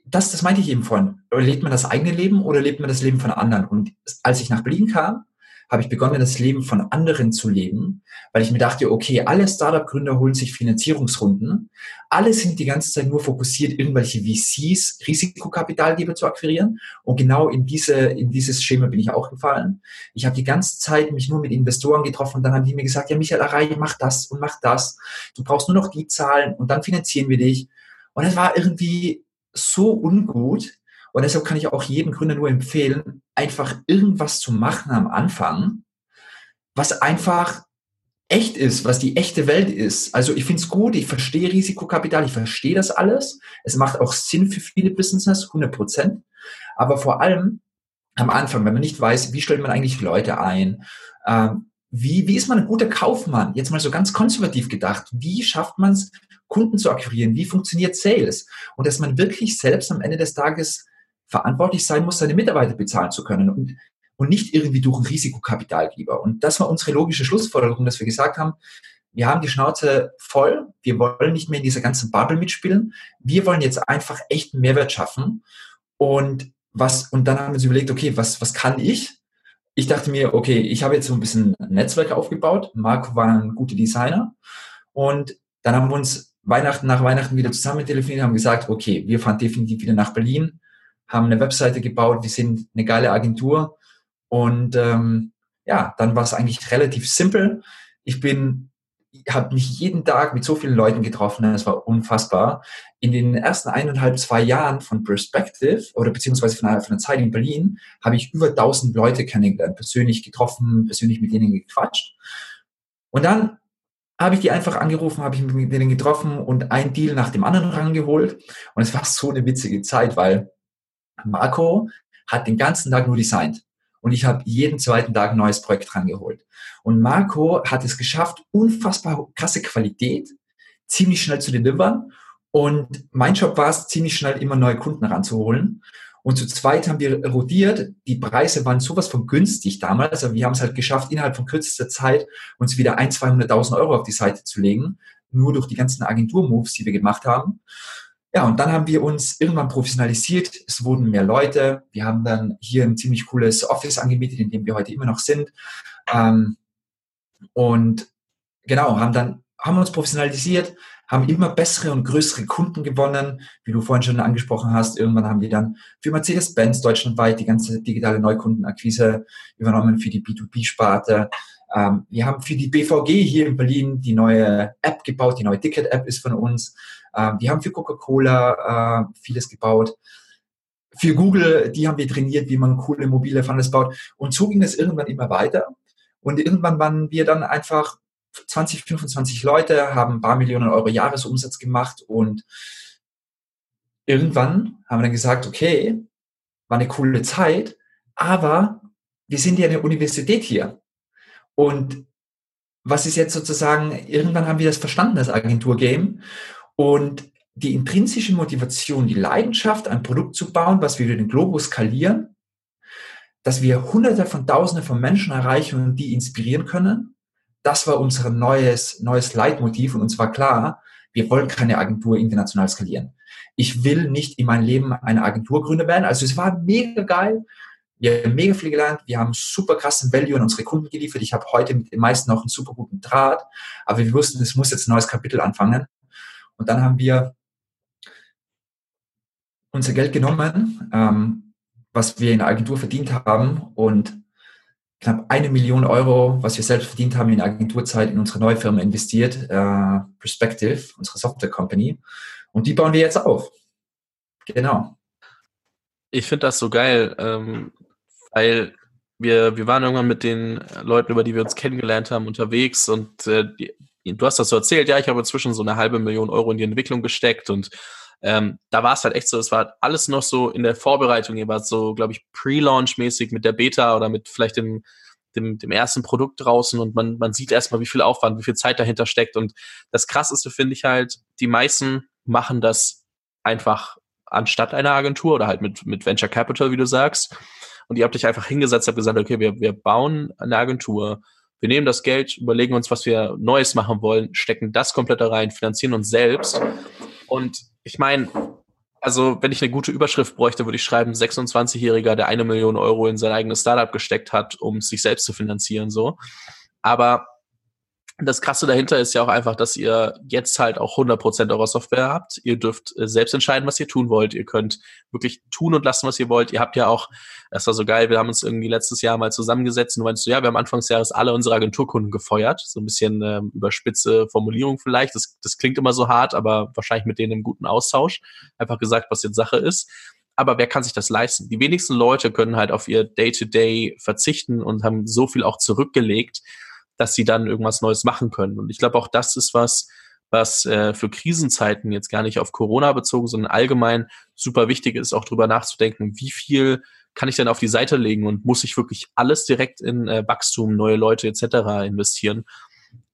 B: Das, das meinte ich eben vorhin. Lebt man das eigene Leben oder lebt man das Leben von anderen? Und als ich nach Berlin kam, habe ich begonnen, das Leben von anderen zu leben, weil ich mir dachte, okay, alle Startup-Gründer holen sich Finanzierungsrunden. Alle sind die ganze Zeit nur fokussiert, irgendwelche VCs, Risikokapitalgeber zu akquirieren. Und genau in diese, in dieses Schema bin ich auch gefallen. Ich habe die ganze Zeit mich nur mit Investoren getroffen und dann haben die mir gesagt, ja, Michael Array, mach das und mach das. Du brauchst nur noch die Zahlen und dann finanzieren wir dich. Und es war irgendwie so ungut, und deshalb kann ich auch jedem Gründer nur empfehlen, einfach irgendwas zu machen am Anfang, was einfach echt ist, was die echte Welt ist. Also ich finde es gut, ich verstehe Risikokapital, ich verstehe das alles. Es macht auch Sinn für viele Businesses, 100 Prozent. Aber vor allem am Anfang, wenn man nicht weiß, wie stellt man eigentlich Leute ein, ähm, wie, wie ist man ein guter Kaufmann? Jetzt mal so ganz konservativ gedacht. Wie schafft man es, Kunden zu akquirieren? Wie funktioniert Sales? Und dass man wirklich selbst am Ende des Tages verantwortlich sein muss, seine Mitarbeiter bezahlen zu können und, und nicht irgendwie durch ein Risikokapitalgeber. Und das war unsere logische Schlussfolgerung, dass wir gesagt haben, wir haben die Schnauze voll, wir wollen nicht mehr in dieser ganzen Bubble mitspielen, wir wollen jetzt einfach echten Mehrwert schaffen. Und was, und dann haben wir uns überlegt, okay, was, was kann ich? Ich dachte mir, okay, ich habe jetzt so ein bisschen ein Netzwerk aufgebaut. Marco war ein guter Designer. Und dann haben wir uns Weihnachten nach Weihnachten wieder zusammen telefoniert, haben gesagt, okay, wir fahren definitiv wieder nach Berlin haben eine Webseite gebaut, wir sind eine geile Agentur und ähm, ja, dann war es eigentlich relativ simpel. Ich bin, habe mich jeden Tag mit so vielen Leuten getroffen, das war unfassbar. In den ersten eineinhalb, zwei Jahren von Perspective oder beziehungsweise von einer, von einer Zeit in Berlin habe ich über 1000 Leute kennengelernt, persönlich getroffen, persönlich mit denen gequatscht. Und dann habe ich die einfach angerufen, habe ich mit denen getroffen und ein Deal nach dem anderen rangeholt. Und es war so eine witzige Zeit, weil Marco hat den ganzen Tag nur designt. Und ich habe jeden zweiten Tag ein neues Projekt rangeholt. Und Marco hat es geschafft, unfassbar krasse Qualität ziemlich schnell zu delivern. Und mein Job war es, ziemlich schnell immer neue Kunden ranzuholen. Und zu zweit haben wir rotiert. Die Preise waren sowas von günstig damals. Aber wir haben es halt geschafft, innerhalb von kürzester Zeit uns wieder ein, 200.000 Euro auf die Seite zu legen. Nur durch die ganzen Agentur-Moves, die wir gemacht haben. Ja, und dann haben wir uns irgendwann professionalisiert. Es wurden mehr Leute. Wir haben dann hier ein ziemlich cooles Office angemietet, in dem wir heute immer noch sind. Ähm, und genau, haben dann, haben uns professionalisiert, haben immer bessere und größere Kunden gewonnen, wie du vorhin schon angesprochen hast. Irgendwann haben wir dann für Mercedes-Benz deutschlandweit die ganze digitale Neukundenakquise übernommen für die B2B-Sparte. Ähm, wir haben für die BVG hier in Berlin die neue App gebaut. Die neue Ticket-App ist von uns. Ähm, wir haben für Coca-Cola äh, vieles gebaut. Für Google, die haben wir trainiert, wie man coole mobile Funnels baut. Und so ging es irgendwann immer weiter. Und irgendwann waren wir dann einfach 20, 25 Leute, haben ein paar Millionen Euro Jahresumsatz gemacht und irgendwann haben wir dann gesagt, okay, war eine coole Zeit, aber wir sind ja eine Universität hier. Und was ist jetzt sozusagen, irgendwann haben wir das verstanden, das Agentur-Game. Und die intrinsische Motivation, die Leidenschaft, ein Produkt zu bauen, was wir über den Globus skalieren, dass wir hunderte von Tausende von Menschen erreichen und die inspirieren können, das war unser neues, neues Leitmotiv und uns war klar, wir wollen keine Agentur international skalieren. Ich will nicht in meinem Leben eine Agenturgründer werden. Also es war mega geil. Wir haben mega viel gelernt. Wir haben super krassen Value an unsere Kunden geliefert. Ich habe heute mit den meisten noch einen super guten Draht. Aber wir wussten, es muss jetzt ein neues Kapitel anfangen. Und dann haben wir unser Geld genommen, ähm, was wir in der Agentur verdient haben und knapp eine Million Euro, was wir selbst verdient haben in der Agenturzeit, in unsere neue Firma investiert, äh, Perspective, unsere Software Company. Und die bauen wir jetzt auf. Genau.
A: Ich finde das so geil, ähm, weil wir, wir waren irgendwann mit den Leuten, über die wir uns kennengelernt haben, unterwegs und äh, die, du hast das so erzählt, ja, ich habe inzwischen so eine halbe Million Euro in die Entwicklung gesteckt und ähm, da war es halt echt so, es war alles noch so in der Vorbereitung, ihr wart so, glaube ich, Pre-Launch-mäßig mit der Beta oder mit vielleicht dem, dem, dem ersten Produkt draußen und man, man sieht erstmal, wie viel Aufwand, wie viel Zeit dahinter steckt. Und das krasseste finde ich halt, die meisten machen das einfach anstatt einer Agentur oder halt mit, mit Venture Capital, wie du sagst. Und ihr habt dich einfach hingesetzt, habt gesagt, okay, wir, wir bauen eine Agentur, wir nehmen das Geld, überlegen uns, was wir Neues machen wollen, stecken das komplett da rein, finanzieren uns selbst. Und ich meine, also wenn ich eine gute Überschrift bräuchte, würde ich schreiben, 26-Jähriger, der eine Million Euro in sein eigenes Startup gesteckt hat, um sich selbst zu finanzieren, so. Aber das Krasse dahinter ist ja auch einfach, dass ihr jetzt halt auch 100% eurer Software habt. Ihr dürft äh, selbst entscheiden, was ihr tun wollt. Ihr könnt wirklich tun und lassen, was ihr wollt. Ihr habt ja auch, das war so geil, wir haben uns irgendwie letztes Jahr mal zusammengesetzt und du meinst so, ja, wir haben Anfang des Jahres alle unsere Agenturkunden gefeuert. So ein bisschen ähm, überspitze Formulierung vielleicht. Das, das klingt immer so hart, aber wahrscheinlich mit denen im guten Austausch. Einfach gesagt, was jetzt Sache ist aber wer kann sich das leisten? Die wenigsten Leute können halt auf ihr Day-to-Day -Day verzichten und haben so viel auch zurückgelegt, dass sie dann irgendwas Neues machen können. Und ich glaube, auch das ist was, was äh, für Krisenzeiten jetzt gar nicht auf Corona bezogen, sondern allgemein super wichtig ist, auch drüber nachzudenken, wie viel kann ich denn auf die Seite legen und muss ich wirklich alles direkt in äh, Wachstum, neue Leute etc. investieren.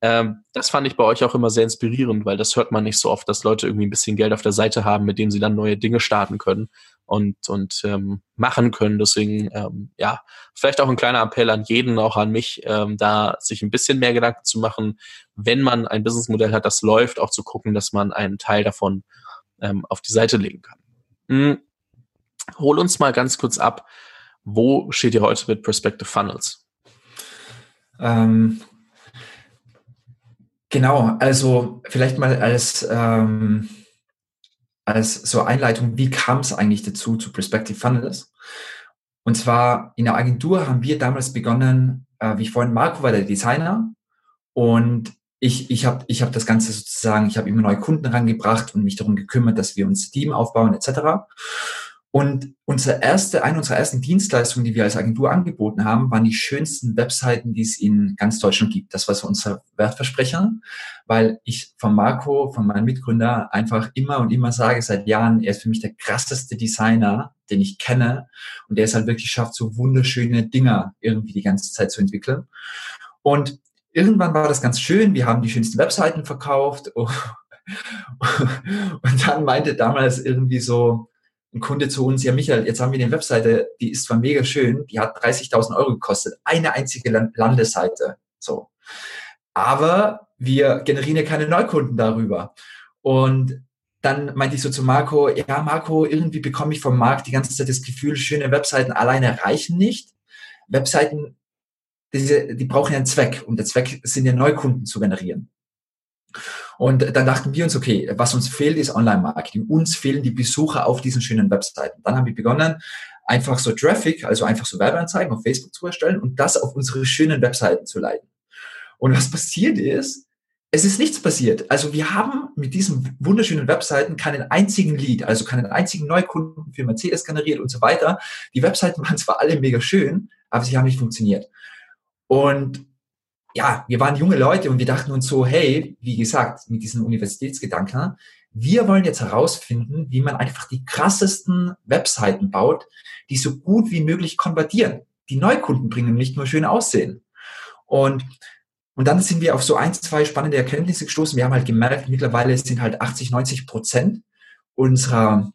A: Ähm, das fand ich bei euch auch immer sehr inspirierend, weil das hört man nicht so oft, dass Leute irgendwie ein bisschen Geld auf der Seite haben, mit dem sie dann neue Dinge starten können und, und ähm, machen können. Deswegen, ähm, ja, vielleicht auch ein kleiner Appell an jeden, auch an mich, ähm, da sich ein bisschen mehr Gedanken zu machen, wenn man ein Businessmodell hat, das läuft, auch zu gucken, dass man einen Teil davon ähm, auf die Seite legen kann. Hm. Hol uns mal ganz kurz ab, wo steht ihr heute mit Perspective Funnels?
B: Ähm, Genau, also vielleicht mal als, ähm, als so Einleitung, wie kam es eigentlich dazu zu Perspective Funnels? Und zwar in der Agentur haben wir damals begonnen, äh, wie vorhin, Marco war der Designer und ich, ich habe ich hab das Ganze sozusagen, ich habe immer neue Kunden rangebracht und mich darum gekümmert, dass wir uns Team aufbauen etc. Und unsere erste, eine unserer ersten Dienstleistungen, die wir als Agentur angeboten haben, waren die schönsten Webseiten, die es in ganz Deutschland gibt. Das war so unser Wertversprecher, weil ich von Marco, von meinem Mitgründer, einfach immer und immer sage seit Jahren, er ist für mich der krasseste Designer, den ich kenne. Und der es halt wirklich schafft, so wunderschöne Dinger irgendwie die ganze Zeit zu entwickeln. Und irgendwann war das ganz schön. Wir haben die schönsten Webseiten verkauft. und dann meinte damals irgendwie so, ein Kunde zu uns, ja Michael, jetzt haben wir eine Webseite, die ist zwar mega schön, die hat 30.000 Euro gekostet, eine einzige Landeseite, so. Aber wir generieren ja keine Neukunden darüber. Und dann meinte ich so zu Marco, ja Marco, irgendwie bekomme ich vom Markt die ganze Zeit das Gefühl, schöne Webseiten alleine reichen nicht. Webseiten, die, die brauchen ja einen Zweck und der Zweck sind ja Neukunden zu generieren. Und dann dachten wir uns, okay, was uns fehlt, ist Online-Marketing. Uns fehlen die Besucher auf diesen schönen Webseiten. Dann haben wir begonnen, einfach so Traffic, also einfach so Werbeanzeigen auf Facebook zu erstellen und das auf unsere schönen Webseiten zu leiten. Und was passiert ist, es ist nichts passiert. Also wir haben mit diesen wunderschönen Webseiten keinen einzigen Lead, also keinen einzigen Neukunden für Mercedes generiert und so weiter. Die Webseiten waren zwar alle mega schön, aber sie haben nicht funktioniert. Und ja, wir waren junge Leute und wir dachten uns so, hey, wie gesagt, mit diesem Universitätsgedanken, wir wollen jetzt herausfinden, wie man einfach die krassesten Webseiten baut, die so gut wie möglich konvertieren, die Neukunden bringen, nicht nur schön aussehen. Und, und dann sind wir auf so ein, zwei spannende Erkenntnisse gestoßen. Wir haben halt gemerkt, mittlerweile sind halt 80, 90 Prozent unserer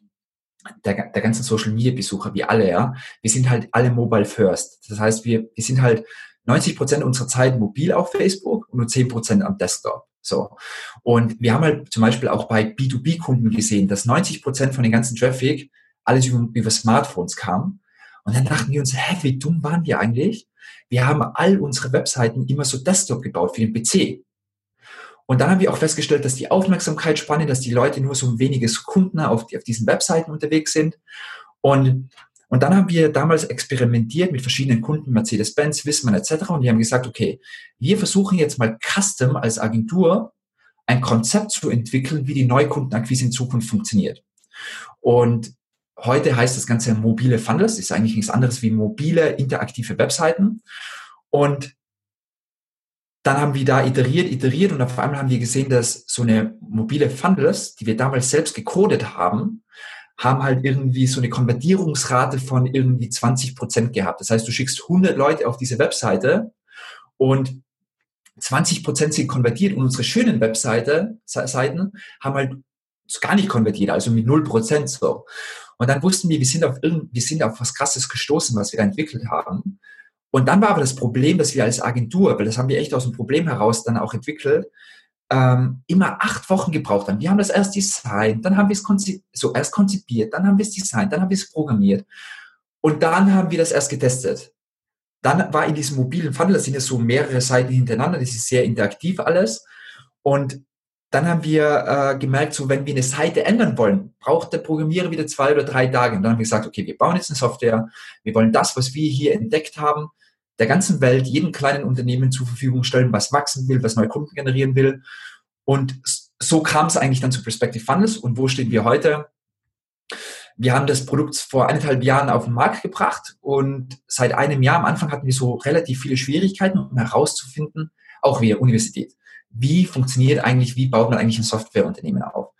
B: der, der ganzen Social Media Besucher, wie alle, ja, wir sind halt alle mobile first. Das heißt, wir, wir sind halt 90 Prozent unserer Zeit mobil auf Facebook und nur 10 Prozent am Desktop. So. Und wir haben halt zum Beispiel auch bei B2B-Kunden gesehen, dass 90 Prozent von den ganzen Traffic alles über, über Smartphones kam. Und dann dachten wir uns, hä, wie dumm waren wir eigentlich? Wir haben all unsere Webseiten immer so Desktop gebaut für den PC. Und dann haben wir auch festgestellt, dass die Aufmerksamkeitsspanne, dass die Leute nur so wenige Sekunden auf, auf diesen Webseiten unterwegs sind. Und Und dann haben wir damals experimentiert mit verschiedenen Kunden, Mercedes-Benz, Wisman etc. Und die haben gesagt, okay, wir versuchen jetzt mal custom als Agentur ein Konzept zu entwickeln, wie die Neukundenakquise in Zukunft funktioniert. Und heute heißt das Ganze mobile Funnels, ist eigentlich nichts anderes wie mobile interaktive Webseiten. Und dann haben wir da iteriert, iteriert und auf einmal haben wir gesehen, dass so eine mobile Funnels, die wir damals selbst gecodet haben, haben halt irgendwie so eine Konvertierungsrate von irgendwie 20 Prozent gehabt. Das heißt, du schickst 100 Leute auf diese Webseite und 20 Prozent sind konvertiert und unsere schönen Webseite, Seiten haben halt gar nicht konvertiert, also mit 0 Prozent so. Und dann wussten wir, wir sind auf irgend, wir sind auf was Krasses gestoßen, was wir da entwickelt haben. Und dann war aber das Problem, dass wir als Agentur, weil das haben wir echt aus dem Problem heraus dann auch entwickelt, ähm, immer acht Wochen gebraucht haben. Wir haben das erst designt, dann haben wir es so erst konzipiert, dann haben wir es designt, dann haben wir es programmiert und dann haben wir das erst getestet. Dann war in diesem mobilen Funnel, das sind ja so mehrere Seiten hintereinander, das ist sehr interaktiv alles und dann haben wir äh, gemerkt, so wenn wir eine Seite ändern wollen, braucht der Programmierer wieder zwei oder drei Tage. Und dann haben wir gesagt, okay, wir bauen jetzt eine Software, wir wollen das, was wir hier entdeckt haben, der ganzen Welt, jedem kleinen Unternehmen zur Verfügung stellen, was wachsen will, was neue Kunden generieren will. Und so kam es eigentlich dann zu Perspective Funnels. Und wo stehen wir heute? Wir haben das Produkt vor eineinhalb Jahren auf den Markt gebracht und seit einem Jahr am Anfang hatten wir so relativ viele Schwierigkeiten, um herauszufinden, auch wir Universität, wie funktioniert eigentlich, wie baut man eigentlich ein Softwareunternehmen auf?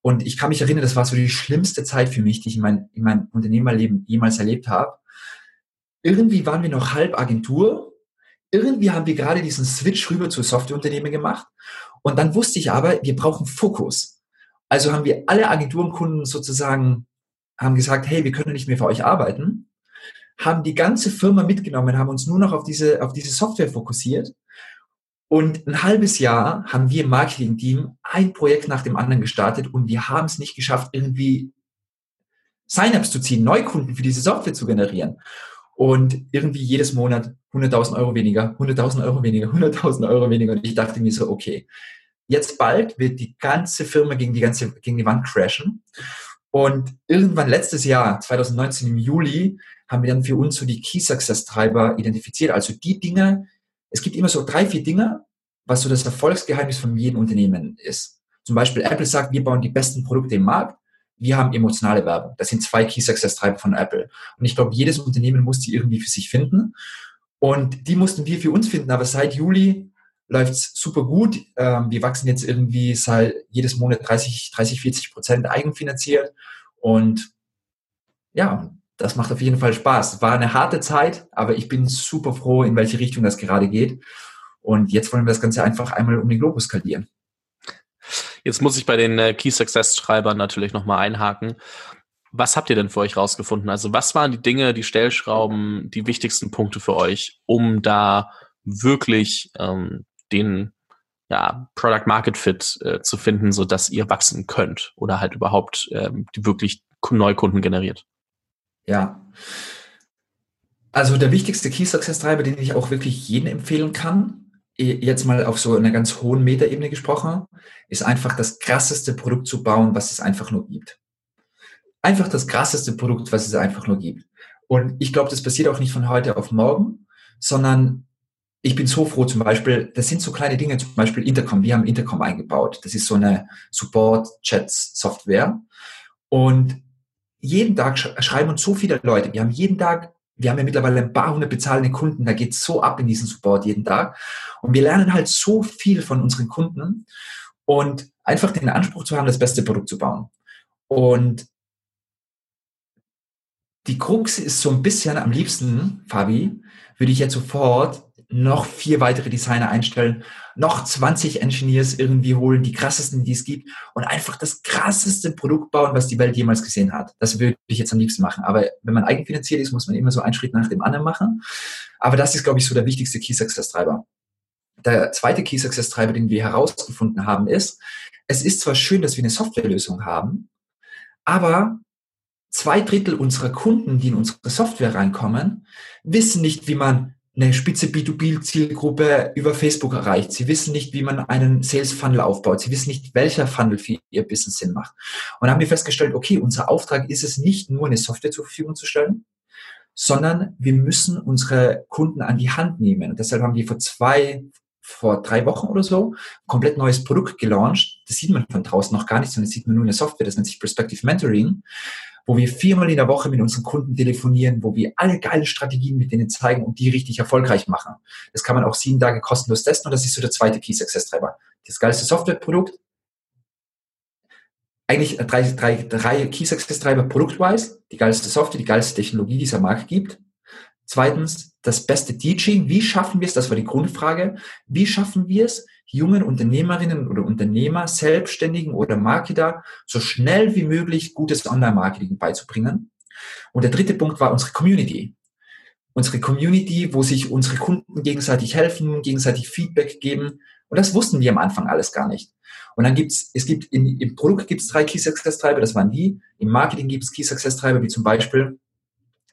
B: Und ich kann mich erinnern, das war so die schlimmste Zeit für mich, die ich in mein, in meinem Unternehmerleben jemals erlebt habe, irgendwie waren wir noch halb Agentur. Irgendwie haben wir gerade diesen Switch rüber zu Softwareunternehmen gemacht. Und dann wusste ich aber, wir brauchen Fokus. Also haben wir alle Agenturenkunden sozusagen, haben gesagt, hey, wir können nicht mehr für euch arbeiten, haben die ganze Firma mitgenommen, haben uns nur noch auf diese, auf diese Software fokussiert. Und ein halbes Jahr haben wir im Marketing-Team ein Projekt nach dem anderen gestartet und wir haben es nicht geschafft, irgendwie Sign-ups zu ziehen, Neukunden für diese Software zu generieren und irgendwie jedes Monat 100.000 Euro weniger, 100.000 Euro weniger, 100.000 Euro weniger. Und ich dachte mir so, okay, jetzt bald wird die ganze Firma gegen die ganze, gegen die Wand crashen. Und irgendwann letztes Jahr, 2019 im Juli, haben wir dann für uns so die Key Success Treiber identifiziert. Also die Dinge, es gibt immer so drei, vier Dinge, was so das Erfolgsgeheimnis von jedem Unternehmen ist. Zum Beispiel Apple sagt, wir bauen die besten Produkte im Markt wir haben emotionale Werbung. Das sind zwei Key Success Treiber von Apple. Und ich glaube, jedes Unternehmen muss die irgendwie für sich finden. Und die mussten wir für uns finden. Aber seit Juli läuft es super gut. Ähm, wir wachsen jetzt irgendwie seit jedes Monat 30, 30, 40 Prozent eigenfinanziert. Und ja, das macht auf jeden Fall Spaß. War eine harte Zeit, aber ich bin super froh, in welche Richtung das gerade geht. Und jetzt wollen wir das Ganze einfach einmal um den Globus skalieren.
A: Jetzt muss ich bei den äh, Key Success Schreibern natürlich nochmal einhaken. Was habt ihr denn für euch rausgefunden? Also was waren die Dinge, die Stellschrauben, die wichtigsten Punkte für euch, um da wirklich ähm, den ja, Product Market Fit äh, zu finden, so dass ihr wachsen könnt oder halt überhaupt ähm, die wirklich Neukunden generiert?
B: Ja. Also der wichtigste Key Success Treiber, den ich auch wirklich jedem empfehlen kann, jetzt mal auf so einer ganz hohen Metaebene gesprochen, ist einfach das krasseste Produkt zu bauen, was es einfach nur gibt. Einfach das krasseste Produkt, was es einfach nur gibt. Und ich glaube, das passiert auch nicht von heute auf morgen, sondern ich bin so froh zum Beispiel, das sind so kleine Dinge, zum Beispiel Intercom. Wir haben Intercom eingebaut. Das ist so eine Support-Chats-Software. Und jeden Tag schreiben uns so viele Leute. Wir haben jeden Tag wir haben ja mittlerweile ein paar hundert bezahlende Kunden, da geht so ab in diesen Support jeden Tag. Und wir lernen halt so viel von unseren Kunden und einfach den Anspruch zu haben, das beste Produkt zu bauen. Und die Krux ist so ein bisschen am liebsten, Fabi, würde ich jetzt sofort noch vier weitere Designer einstellen, noch 20 Engineers irgendwie holen, die krassesten, die es gibt und einfach das krasseste Produkt bauen, was die Welt jemals gesehen hat. Das würde ich jetzt am liebsten machen. Aber wenn man eigenfinanziert ist, muss man immer so einen Schritt nach dem anderen machen. Aber das ist, glaube ich, so der wichtigste Key Success Treiber. Der zweite Key Success Treiber, den wir herausgefunden haben, ist, es ist zwar schön, dass wir eine Softwarelösung haben, aber zwei Drittel unserer Kunden, die in unsere Software reinkommen, wissen nicht, wie man eine spitze B2B-Zielgruppe über Facebook erreicht. Sie wissen nicht, wie man einen Sales-Funnel aufbaut. Sie wissen nicht, welcher Funnel für Ihr Business Sinn macht. Und haben wir festgestellt, okay, unser Auftrag ist es nicht nur, eine Software zur Verfügung zu stellen, sondern wir müssen unsere Kunden an die Hand nehmen. Und deshalb haben wir vor zwei, vor drei Wochen oder so komplett neues Produkt gelauncht. Das sieht man von draußen noch gar nicht, sondern das sieht man nur in der Software. Das nennt sich Perspective Mentoring wo wir viermal in der Woche mit unseren Kunden telefonieren, wo wir alle geile Strategien mit denen zeigen und die richtig erfolgreich machen. Das kann man auch sieben Tage kostenlos testen und das ist so der zweite Key Success Treiber. Das geilste Softwareprodukt, eigentlich drei, drei, drei Key Success Treiber produktwise, die geilste Software, die geilste Technologie, die es am Markt gibt. Zweitens, das beste Teaching. Wie schaffen wir es? Das war die Grundfrage. Wie schaffen wir es, jungen Unternehmerinnen oder Unternehmer, Selbstständigen oder Marketer so schnell wie möglich gutes Online-Marketing beizubringen. Und der dritte Punkt war unsere Community. Unsere Community, wo sich unsere Kunden gegenseitig helfen, gegenseitig Feedback geben. Und das wussten wir am Anfang alles gar nicht. Und dann gibt's, es gibt in, im Produkt gibt es drei Key Success Treiber, das waren die. Im Marketing gibt es Key Success Treiber, wie zum Beispiel,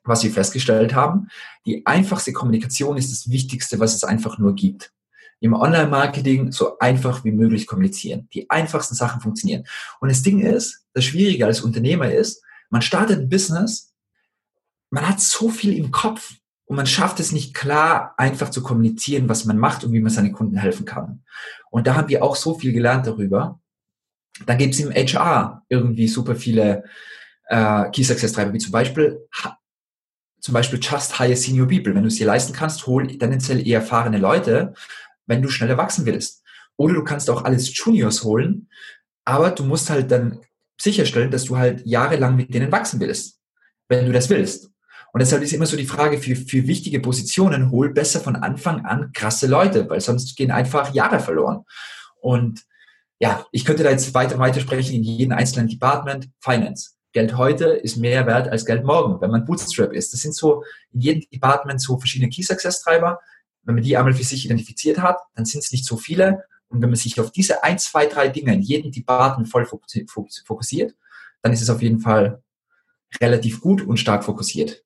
B: was wir festgestellt haben, die einfachste Kommunikation ist das Wichtigste, was es einfach nur gibt im Online-Marketing so einfach wie möglich kommunizieren. Die einfachsten Sachen funktionieren. Und das Ding ist, das Schwierige als Unternehmer ist, man startet ein Business, man hat so viel im Kopf und man schafft es nicht klar, einfach zu kommunizieren, was man macht und wie man seinen Kunden helfen kann. Und da haben wir auch so viel gelernt darüber. Da gibt es im HR irgendwie super viele äh, Key Success Treiber, wie zum Beispiel zum Beispiel Just Hire Senior People. Wenn du es dir leisten kannst, hol tendenziell eher erfahrene Leute, wenn du schneller wachsen willst. Oder du kannst auch alles Juniors holen, aber du musst halt dann sicherstellen, dass du halt jahrelang mit denen wachsen willst, wenn du das willst. Und deshalb ist immer so die Frage, für, für wichtige Positionen, hol besser von Anfang an krasse Leute, weil sonst gehen einfach Jahre verloren. Und ja, ich könnte da jetzt weiter, weiter sprechen in jedem einzelnen Department. Finance. Geld heute ist mehr wert als Geld morgen, wenn man Bootstrap ist. Das sind so in jedem Department so verschiedene Key Success Treiber. Wenn man die einmal für sich identifiziert hat, dann sind es nicht so viele. Und wenn man sich auf diese ein, zwei, drei Dinge in jedem Department voll fokussiert, dann ist es auf jeden Fall relativ gut und stark fokussiert.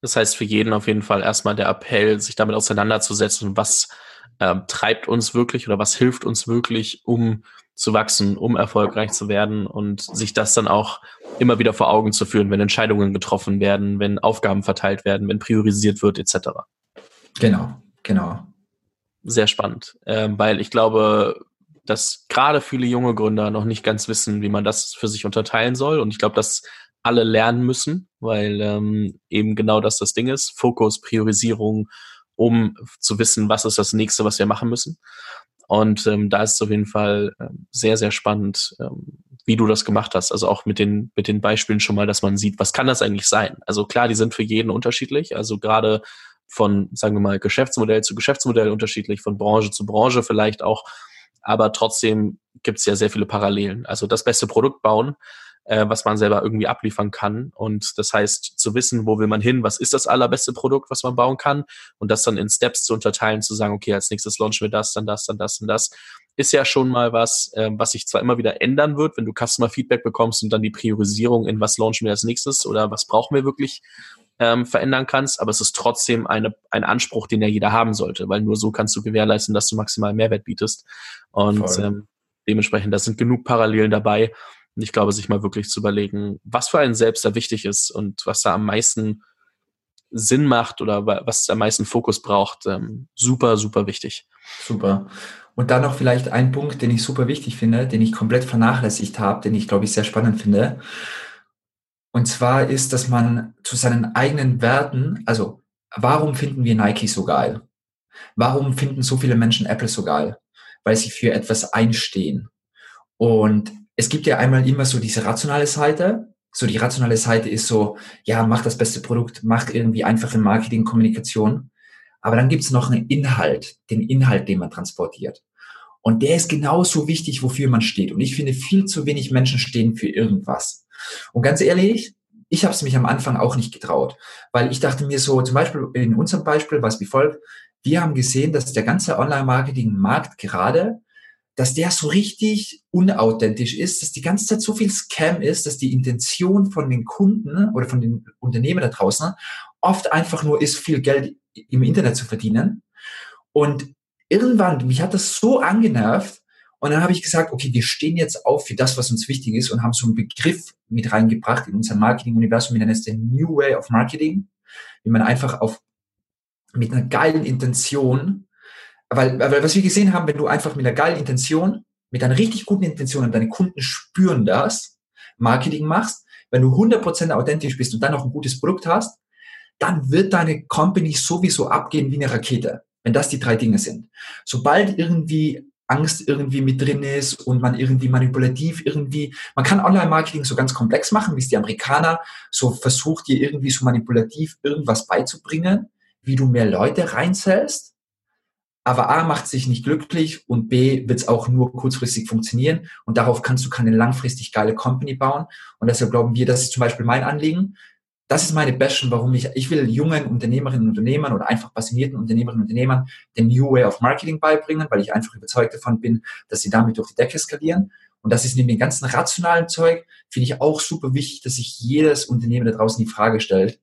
A: Das heißt für jeden auf jeden Fall erstmal der Appell, sich damit auseinanderzusetzen, was ähm, treibt uns wirklich oder was hilft uns wirklich, um zu wachsen, um erfolgreich zu werden und sich das dann auch immer wieder vor Augen zu führen, wenn Entscheidungen getroffen werden, wenn Aufgaben verteilt werden, wenn priorisiert wird, etc.
B: Genau, genau.
A: Sehr spannend, ähm, weil ich glaube, dass gerade viele junge Gründer noch nicht ganz wissen, wie man das für sich unterteilen soll. Und ich glaube, dass alle lernen müssen, weil ähm, eben genau das das Ding ist. Fokus, Priorisierung, um zu wissen, was ist das nächste, was wir machen müssen. Und ähm, da ist es auf jeden Fall ähm, sehr, sehr spannend, ähm, wie du das gemacht hast. Also auch mit den, mit den Beispielen schon mal, dass man sieht, was kann das eigentlich sein? Also klar, die sind für jeden unterschiedlich. Also gerade von, sagen wir mal, Geschäftsmodell zu Geschäftsmodell unterschiedlich, von Branche zu Branche vielleicht auch. Aber trotzdem gibt es ja sehr viele Parallelen. Also das beste Produkt bauen, äh, was man selber irgendwie abliefern kann. Und das heißt, zu wissen, wo will man hin, was ist das allerbeste Produkt, was man bauen kann und das dann in Steps zu unterteilen, zu sagen, okay, als nächstes launchen wir das, dann das, dann das und das, ist ja schon mal was, äh, was sich zwar immer wieder ändern wird, wenn du Customer Feedback bekommst und dann die Priorisierung in was launchen wir als nächstes oder was brauchen wir wirklich ähm, verändern kannst, aber es ist trotzdem eine, ein Anspruch, den ja jeder haben sollte, weil nur so kannst du gewährleisten, dass du maximal Mehrwert bietest. Und ähm, dementsprechend, da sind genug Parallelen dabei. Und ich glaube, sich mal wirklich zu überlegen, was für einen selbst da wichtig ist und was da am meisten Sinn macht oder was am meisten Fokus braucht, ähm, super, super wichtig.
B: Super. Und dann noch vielleicht ein Punkt, den ich super wichtig finde, den ich komplett vernachlässigt habe, den ich, glaube ich, sehr spannend finde. Und zwar ist, dass man zu seinen eigenen Werten, also warum finden wir Nike so geil? Warum finden so viele Menschen Apple so geil? Weil sie für etwas einstehen. Und es gibt ja einmal immer so diese rationale Seite. So die rationale Seite ist so, ja, mach das beste Produkt, mach irgendwie einfache Marketing, Kommunikation. Aber dann gibt es noch einen Inhalt, den Inhalt, den man transportiert. Und der ist genauso wichtig, wofür man steht. Und ich finde, viel zu wenig Menschen stehen für irgendwas. Und ganz ehrlich, ich habe es mich am Anfang auch nicht getraut, weil ich dachte mir so, zum Beispiel in unserem Beispiel was wie folgt, wir haben gesehen, dass der ganze Online-Marketing-Markt gerade, dass der so richtig unauthentisch ist, dass die ganze Zeit so viel Scam ist, dass die Intention von den Kunden oder von den Unternehmen da draußen oft einfach nur ist, viel Geld im Internet zu verdienen. Und irgendwann, mich hat das so angenervt. Und dann habe ich gesagt, okay, wir stehen jetzt auf für das, was uns wichtig ist und haben so einen Begriff mit reingebracht in unser Marketing-Universum. Wir nennen es den New Way of Marketing, wie man einfach auf, mit einer geilen Intention, weil, weil was wir gesehen haben, wenn du einfach mit einer geilen Intention, mit einer richtig guten Intention und deine Kunden spüren das, Marketing machst, wenn du 100% authentisch bist und dann noch ein gutes Produkt hast, dann wird deine Company sowieso abgehen wie eine Rakete, wenn das die drei Dinge sind. Sobald irgendwie Angst irgendwie mit drin ist und man irgendwie manipulativ irgendwie, man kann Online-Marketing so ganz komplex machen, wie es die Amerikaner so versucht, dir irgendwie so manipulativ irgendwas beizubringen, wie du mehr Leute reinzählst. Aber A macht sich nicht glücklich und B wird es auch nur kurzfristig funktionieren und darauf kannst du keine langfristig geile Company bauen. Und deshalb glauben wir, das ist zum Beispiel mein Anliegen, das ist meine Passion, warum ich, ich will jungen Unternehmerinnen und Unternehmern oder einfach passionierten Unternehmerinnen und Unternehmern den New Way of Marketing beibringen, weil ich einfach überzeugt davon bin, dass sie damit durch die Decke skalieren. Und das ist neben dem ganzen rationalen Zeug, finde ich auch super wichtig, dass sich jedes Unternehmen da draußen die Frage stellt,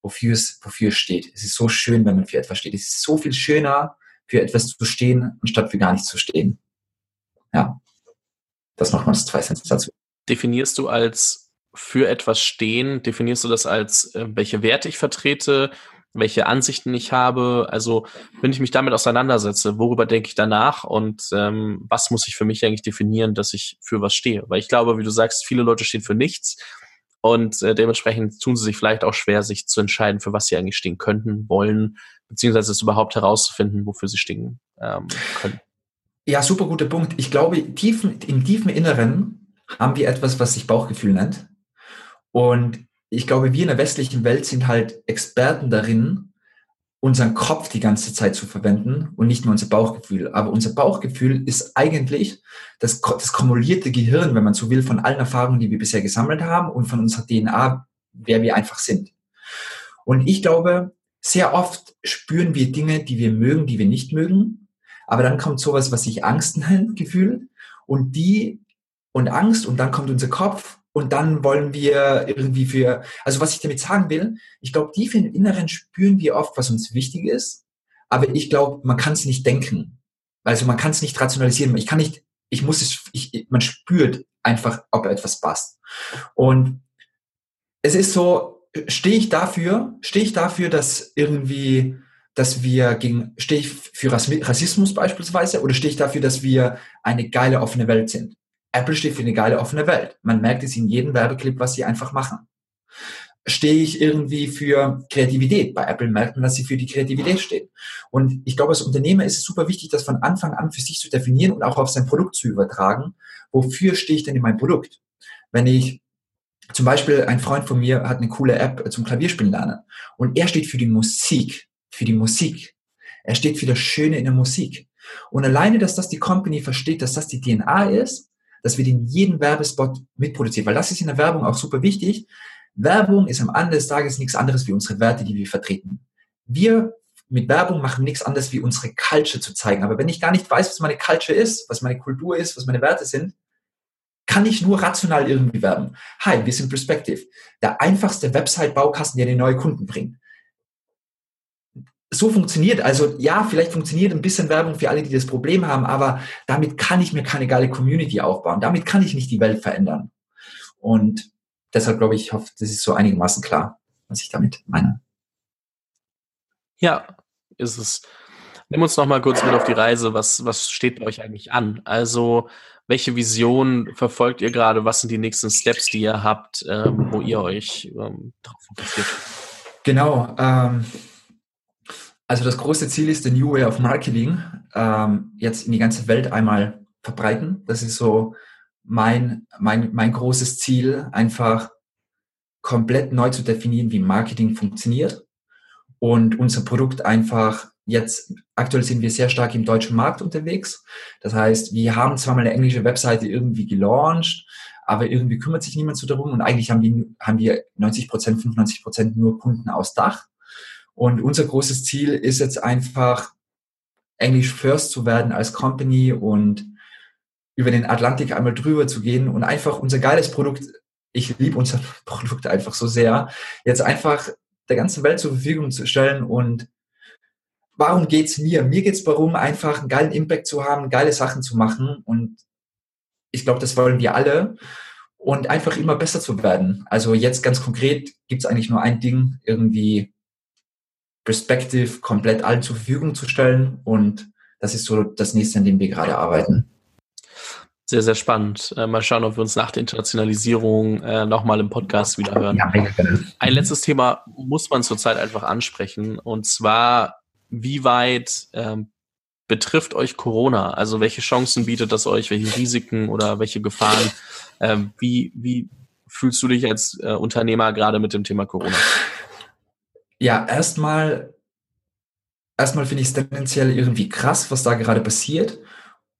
B: wofür es, wofür es steht. Es ist so schön, wenn man für etwas steht. Es ist so viel schöner, für etwas zu stehen, anstatt für gar nichts zu stehen. Ja. Das nochmal das zwei Sätze dazu.
A: Definierst du als für etwas stehen? Definierst du das als, äh, welche Werte ich vertrete, welche Ansichten ich habe? Also, wenn ich mich damit auseinandersetze, worüber denke ich danach und ähm, was muss ich für mich eigentlich definieren, dass ich für was stehe? Weil ich glaube, wie du sagst, viele Leute stehen für nichts und äh, dementsprechend tun sie sich vielleicht auch schwer, sich zu entscheiden, für was sie eigentlich stehen könnten, wollen, beziehungsweise es überhaupt herauszufinden, wofür sie stehen ähm, können.
B: Ja, super guter Punkt. Ich glaube, tiefen, im tiefen Inneren haben wir etwas, was sich Bauchgefühl nennt. Und ich glaube, wir in der westlichen Welt sind halt Experten darin, unseren Kopf die ganze Zeit zu verwenden und nicht nur unser Bauchgefühl. Aber unser Bauchgefühl ist eigentlich das, das kumulierte Gehirn, wenn man so will, von allen Erfahrungen, die wir bisher gesammelt haben und von unserer DNA, wer wir einfach sind. Und ich glaube, sehr oft spüren wir Dinge, die wir mögen, die wir nicht mögen. Aber dann kommt sowas, was sich Angst nennt, Gefühl. Und die und Angst und dann kommt unser Kopf und dann wollen wir irgendwie für, also was ich damit sagen will, ich glaube, tief im Inneren spüren wir oft, was uns wichtig ist, aber ich glaube, man kann es nicht denken. Also man kann es nicht rationalisieren. Ich kann nicht, ich muss es, ich, man spürt einfach, ob etwas passt. Und es ist so, stehe ich dafür, stehe ich dafür, dass irgendwie, dass wir gegen, stehe ich für Rassismus beispielsweise oder stehe ich dafür, dass wir eine geile offene Welt sind? Apple steht für eine geile offene Welt. Man merkt es in jedem Werbeclip, was sie einfach machen. Stehe ich irgendwie für Kreativität? Bei Apple merkt man, dass sie für die Kreativität steht. Und ich glaube, als Unternehmer ist es super wichtig, das von Anfang an für sich zu definieren und auch auf sein Produkt zu übertragen. Wofür stehe ich denn in meinem Produkt? Wenn ich zum Beispiel ein Freund von mir hat eine coole App zum Klavierspielen lernen und er steht für die Musik, für die Musik. Er steht für das Schöne in der Musik. Und alleine, dass das die Company versteht, dass das die DNA ist, dass wir den jeden Werbespot mitproduzieren, weil das ist in der Werbung auch super wichtig. Werbung ist am Ende des Tages nichts anderes wie unsere Werte, die wir vertreten. Wir mit Werbung machen nichts anderes wie unsere Culture zu zeigen. Aber wenn ich gar nicht weiß, was meine Culture ist, was meine Kultur ist, was meine Werte sind, kann ich nur rational irgendwie werben. Hi, wir sind Perspective. Der einfachste Website-Baukasten, der dir neue Kunden bringt so funktioniert. Also ja, vielleicht funktioniert ein bisschen Werbung für alle, die das Problem haben, aber damit kann ich mir keine geile Community aufbauen. Damit kann ich nicht die Welt verändern. Und deshalb glaube ich, ich hoffe, das ist so einigermaßen klar, was ich damit meine.
A: Ja, ist es. Nimm uns noch mal kurz mit auf die Reise. Was, was steht bei euch eigentlich an? Also, welche Vision verfolgt ihr gerade? Was sind die nächsten Steps, die ihr habt, ähm, wo ihr euch ähm, darauf fokussiert?
B: Genau. Ähm, also das große Ziel ist, the New Way of Marketing ähm, jetzt in die ganze Welt einmal verbreiten. Das ist so mein, mein, mein großes Ziel, einfach komplett neu zu definieren, wie Marketing funktioniert und unser Produkt einfach jetzt, aktuell sind wir sehr stark im deutschen Markt unterwegs. Das heißt, wir haben zwar mal eine englische Webseite irgendwie gelauncht, aber irgendwie kümmert sich niemand so darum und eigentlich haben wir, haben wir 90 Prozent, 95 Prozent nur Kunden aus Dach. Und unser großes Ziel ist jetzt einfach, English First zu werden als Company und über den Atlantik einmal drüber zu gehen und einfach unser geiles Produkt, ich liebe unser Produkt einfach so sehr, jetzt einfach der ganzen Welt zur Verfügung zu stellen und warum geht's mir? Mir geht's darum, einfach einen geilen Impact zu haben, geile Sachen zu machen und ich glaube, das wollen wir alle und einfach immer besser zu werden. Also jetzt ganz konkret gibt's eigentlich nur ein Ding, irgendwie Perspective komplett allen zur Verfügung zu stellen und das ist so das nächste, an dem wir gerade arbeiten.
A: Sehr, sehr spannend. Äh, mal schauen, ob wir uns nach der Internationalisierung äh, nochmal im Podcast wieder hören. Ja, Ein letztes Thema muss man zurzeit einfach ansprechen und zwar, wie weit ähm, betrifft euch Corona? Also welche Chancen bietet das euch, welche Risiken oder welche Gefahren? Ähm, wie, wie fühlst du dich als äh, Unternehmer gerade mit dem Thema Corona?
B: Ja, erstmal, erstmal finde ich es tendenziell irgendwie krass, was da gerade passiert.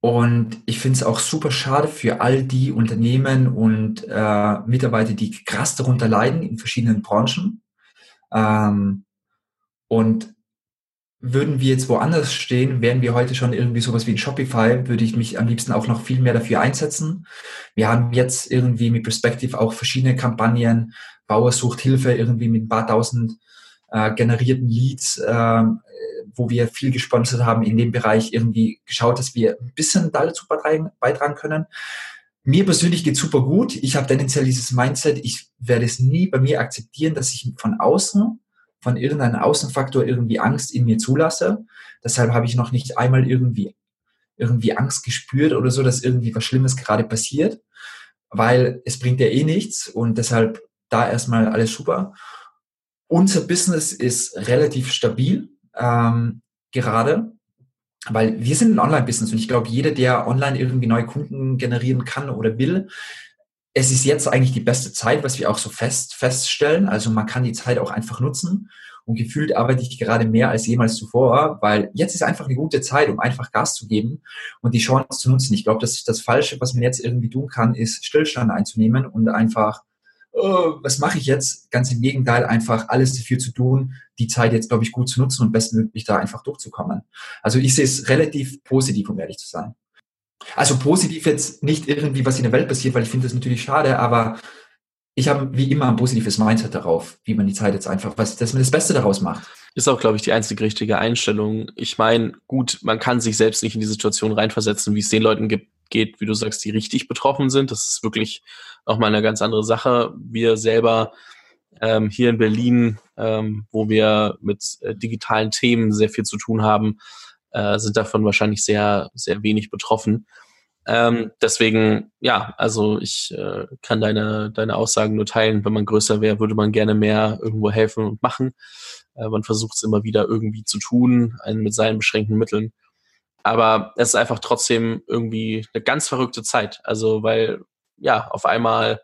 B: Und ich finde es auch super schade für all die Unternehmen und äh, Mitarbeiter, die krass darunter leiden in verschiedenen Branchen. Ähm, und würden wir jetzt woanders stehen, wären wir heute schon irgendwie sowas wie ein Shopify, würde ich mich am liebsten auch noch viel mehr dafür einsetzen. Wir haben jetzt irgendwie mit Perspective auch verschiedene Kampagnen. Bauer sucht Hilfe irgendwie mit ein paar tausend äh, generierten Leads, äh, wo wir viel gesponsert haben in dem Bereich, irgendwie geschaut, dass wir ein bisschen dazu beitragen, können. Mir persönlich geht super gut. Ich habe tendenziell dieses Mindset, ich werde es nie bei mir akzeptieren, dass ich von außen, von irgendeinem Außenfaktor irgendwie Angst in mir zulasse. Deshalb habe ich noch nicht einmal irgendwie, irgendwie Angst gespürt oder so, dass irgendwie was Schlimmes gerade passiert, weil es bringt ja eh nichts und deshalb da erstmal alles super. Unser Business ist relativ stabil ähm, gerade, weil wir sind ein Online-Business und ich glaube, jeder, der online irgendwie neue Kunden generieren kann oder will, es ist jetzt eigentlich die beste Zeit, was wir auch so fest feststellen. Also man kann die Zeit auch einfach nutzen. Und gefühlt arbeite ich gerade mehr als jemals zuvor, weil jetzt ist einfach eine gute Zeit, um einfach Gas zu geben und die Chance zu nutzen. Ich glaube, das, das Falsche, was man jetzt irgendwie tun kann, ist Stillstand einzunehmen und einfach was mache ich jetzt? Ganz im Gegenteil, einfach alles dafür zu tun, die Zeit jetzt, glaube ich, gut zu nutzen und bestmöglich da einfach durchzukommen. Also ich sehe es relativ positiv, um ehrlich zu sein. Also positiv jetzt nicht irgendwie, was in der Welt passiert, weil ich finde das natürlich schade, aber ich habe wie immer ein positives Mindset darauf, wie man die Zeit jetzt einfach, was, dass man das Beste daraus macht.
A: Ist auch, glaube ich, die einzige richtige Einstellung. Ich meine, gut, man kann sich selbst nicht in die Situation reinversetzen, wie es den Leuten gibt, geht, wie du sagst, die richtig betroffen sind. Das ist wirklich auch mal eine ganz andere Sache. Wir selber ähm, hier in Berlin, ähm, wo wir mit äh, digitalen Themen sehr viel zu tun haben, äh, sind davon wahrscheinlich sehr, sehr wenig betroffen. Ähm, deswegen, ja, also ich äh, kann deine, deine Aussagen nur teilen. Wenn man größer wäre, würde man gerne mehr irgendwo helfen und machen. Äh, man versucht es immer wieder irgendwie zu tun, einen mit seinen beschränkten Mitteln. Aber es ist einfach trotzdem irgendwie eine ganz verrückte Zeit. Also, weil, ja, auf einmal,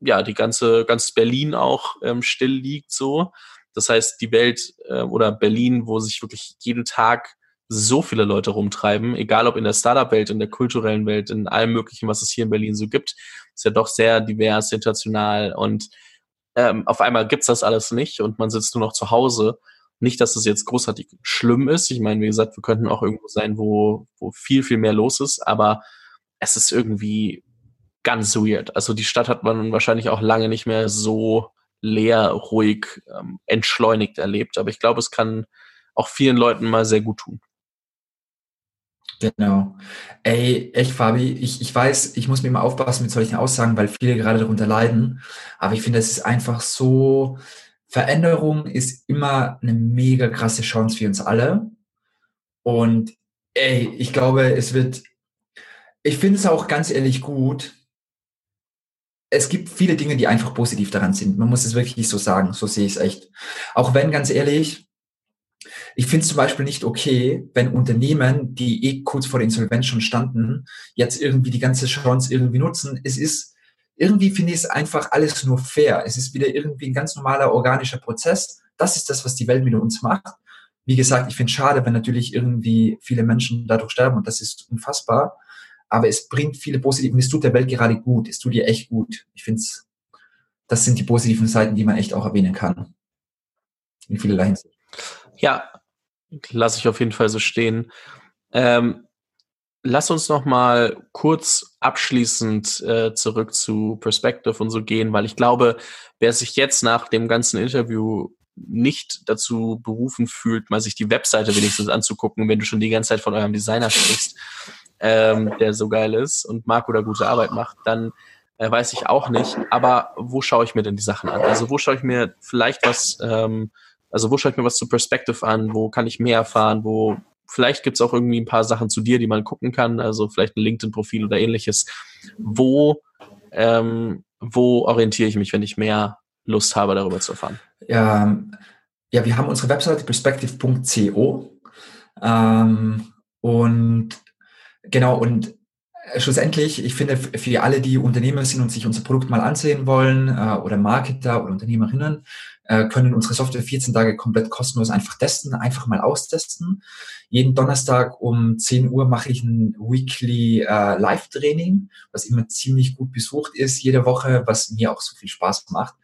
A: ja, die ganze, ganz Berlin auch ähm, still liegt so. Das heißt, die Welt äh, oder Berlin, wo sich wirklich jeden Tag so viele Leute rumtreiben, egal ob in der Startup-Welt, in der kulturellen Welt, in allem Möglichen, was es hier in Berlin so gibt, ist ja doch sehr divers, international und ähm, auf einmal gibt's das alles nicht und man sitzt nur noch zu Hause nicht, dass es jetzt großartig schlimm ist. Ich meine, wie gesagt, wir könnten auch irgendwo sein, wo, wo viel, viel mehr los ist, aber es ist irgendwie ganz weird. Also die Stadt hat man wahrscheinlich auch lange nicht mehr so leer, ruhig, ähm, entschleunigt erlebt. Aber ich glaube, es kann auch vielen Leuten mal sehr gut tun.
B: Genau. Ey, echt, Fabi, ich, ich weiß, ich muss mir immer aufpassen mit solchen Aussagen, weil viele gerade darunter leiden. Aber ich finde, es ist einfach so, Veränderung ist immer eine mega krasse Chance für uns alle. Und ey, ich glaube, es wird, ich finde es auch ganz ehrlich gut. Es gibt viele Dinge, die einfach positiv daran sind. Man muss es wirklich so sagen. So sehe ich es echt. Auch wenn, ganz ehrlich, ich finde es zum Beispiel nicht okay, wenn Unternehmen, die eh kurz vor der Insolvenz schon standen, jetzt irgendwie die ganze Chance irgendwie nutzen. Es ist, irgendwie finde ich es einfach alles nur fair. Es ist wieder irgendwie ein ganz normaler organischer Prozess. Das ist das, was die Welt mit uns macht. Wie gesagt, ich finde es schade, wenn natürlich irgendwie viele Menschen dadurch sterben und das ist unfassbar. Aber es bringt viele positive, und es tut der Welt gerade gut. Es tut ihr echt gut. Ich finde es, das sind die positiven Seiten, die man echt auch erwähnen kann. In vielerlei Hinsicht.
A: Ja, lasse ich auf jeden Fall so stehen. Ähm, lass uns noch mal kurz abschließend äh, zurück zu Perspective und so gehen, weil ich glaube, wer sich jetzt nach dem ganzen Interview nicht dazu berufen fühlt, mal sich die Webseite wenigstens anzugucken, wenn du schon die ganze Zeit von eurem Designer sprichst, ähm, der so geil ist und Marco da gute Arbeit macht, dann äh, weiß ich auch nicht. Aber wo schaue ich mir denn die Sachen an? Also wo schaue ich mir vielleicht was, ähm, also wo schaue ich mir was zu Perspective an? Wo kann ich mehr erfahren? Wo vielleicht gibt's auch irgendwie ein paar Sachen zu dir, die man gucken kann, also vielleicht ein LinkedIn-Profil oder ähnliches. Wo, ähm, wo orientiere ich mich, wenn ich mehr Lust habe, darüber zu erfahren?
B: Ja, ja wir haben unsere Webseite perspective.co ähm, und genau, und schlussendlich, ich finde, für alle, die Unternehmer sind und sich unser Produkt mal ansehen wollen äh, oder Marketer oder Unternehmerinnen, äh, können unsere Software 14 Tage komplett kostenlos einfach testen, einfach mal austesten. Jeden Donnerstag um 10 Uhr mache ich ein Weekly äh, Live-Training, was immer ziemlich gut besucht ist jede Woche, was mir auch so viel Spaß macht,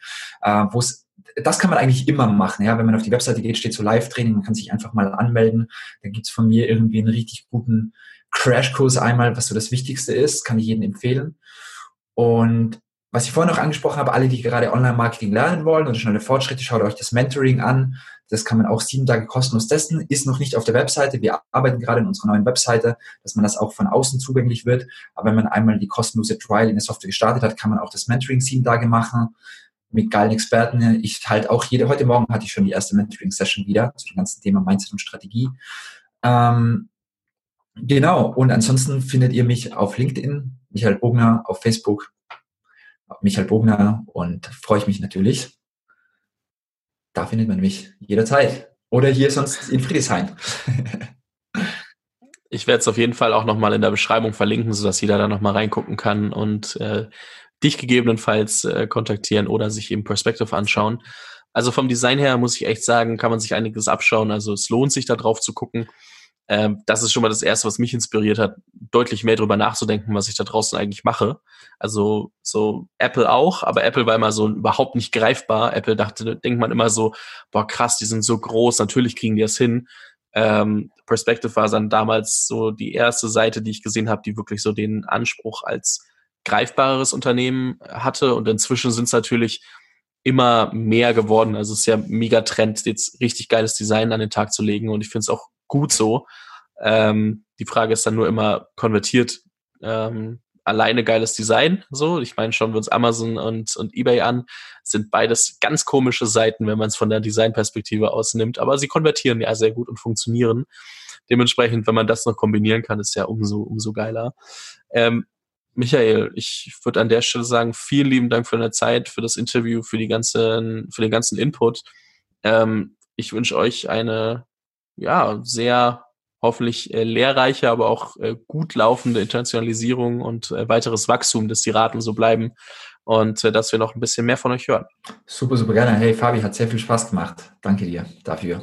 B: äh, wo es das kann man eigentlich immer machen. Ja, wenn man auf die Webseite geht, steht so Live-Training, man kann sich einfach mal anmelden. Da gibt's von mir irgendwie einen richtig guten Crashkurs einmal, was so das Wichtigste ist, kann ich jedem empfehlen. Und was ich vorhin noch angesprochen habe, alle, die gerade Online-Marketing lernen wollen und schnelle Fortschritte, schaut euch das Mentoring an. Das kann man auch sieben Tage kostenlos testen, ist noch nicht auf der Webseite. Wir arbeiten gerade in unserer neuen Webseite, dass man das auch von außen zugänglich wird. Aber wenn man einmal die kostenlose Trial in der Software gestartet hat, kann man auch das Mentoring sieben Tage machen mit geilen Experten. Ich halt auch jede, heute Morgen hatte ich schon die erste Mentoring-Session wieder zu dem ganzen Thema Mindset und Strategie. Ähm, Genau, und ansonsten findet ihr mich auf LinkedIn, Michael Bogner, auf Facebook, Michael Bogner und freue ich mich natürlich. Da findet man mich jederzeit. Oder hier sonst in Friedrichshain.
A: ich werde es auf jeden Fall auch nochmal in der Beschreibung verlinken, sodass jeder da nochmal reingucken kann und äh, dich gegebenenfalls äh, kontaktieren oder sich eben Perspective anschauen. Also vom Design her muss ich echt sagen, kann man sich einiges abschauen. Also es lohnt sich da drauf zu gucken. Ähm, das ist schon mal das Erste, was mich inspiriert hat, deutlich mehr darüber nachzudenken, was ich da draußen eigentlich mache. Also so Apple auch, aber Apple war immer so überhaupt nicht greifbar. Apple dachte, denkt man immer so, boah krass, die sind so groß, natürlich kriegen die das hin. Ähm, Perspective war dann damals so die erste Seite, die ich gesehen habe, die wirklich so den Anspruch als greifbareres Unternehmen hatte. Und inzwischen sind es natürlich immer mehr geworden. Also es ist ja mega Trend, jetzt richtig geiles Design an den Tag zu legen. Und ich finde es auch gut so. Ähm, die Frage ist dann nur immer konvertiert ähm, alleine geiles Design. So, ich meine, schauen wir uns Amazon und, und eBay an, sind beides ganz komische Seiten, wenn man es von der Designperspektive aus nimmt. Aber sie konvertieren ja sehr gut und funktionieren. Dementsprechend, wenn man das noch kombinieren kann, ist ja umso, umso geiler. Ähm, Michael, ich würde an der Stelle sagen, vielen lieben Dank für deine Zeit, für das Interview, für die ganzen, für den ganzen Input. Ähm, ich wünsche euch eine ja, sehr hoffentlich äh, lehrreiche, aber auch äh, gut laufende Internationalisierung und äh, weiteres Wachstum, dass die Raten so bleiben und äh, dass wir noch ein bisschen mehr von euch hören.
B: Super, super gerne. Hey Fabi, hat sehr viel Spaß gemacht. Danke dir dafür.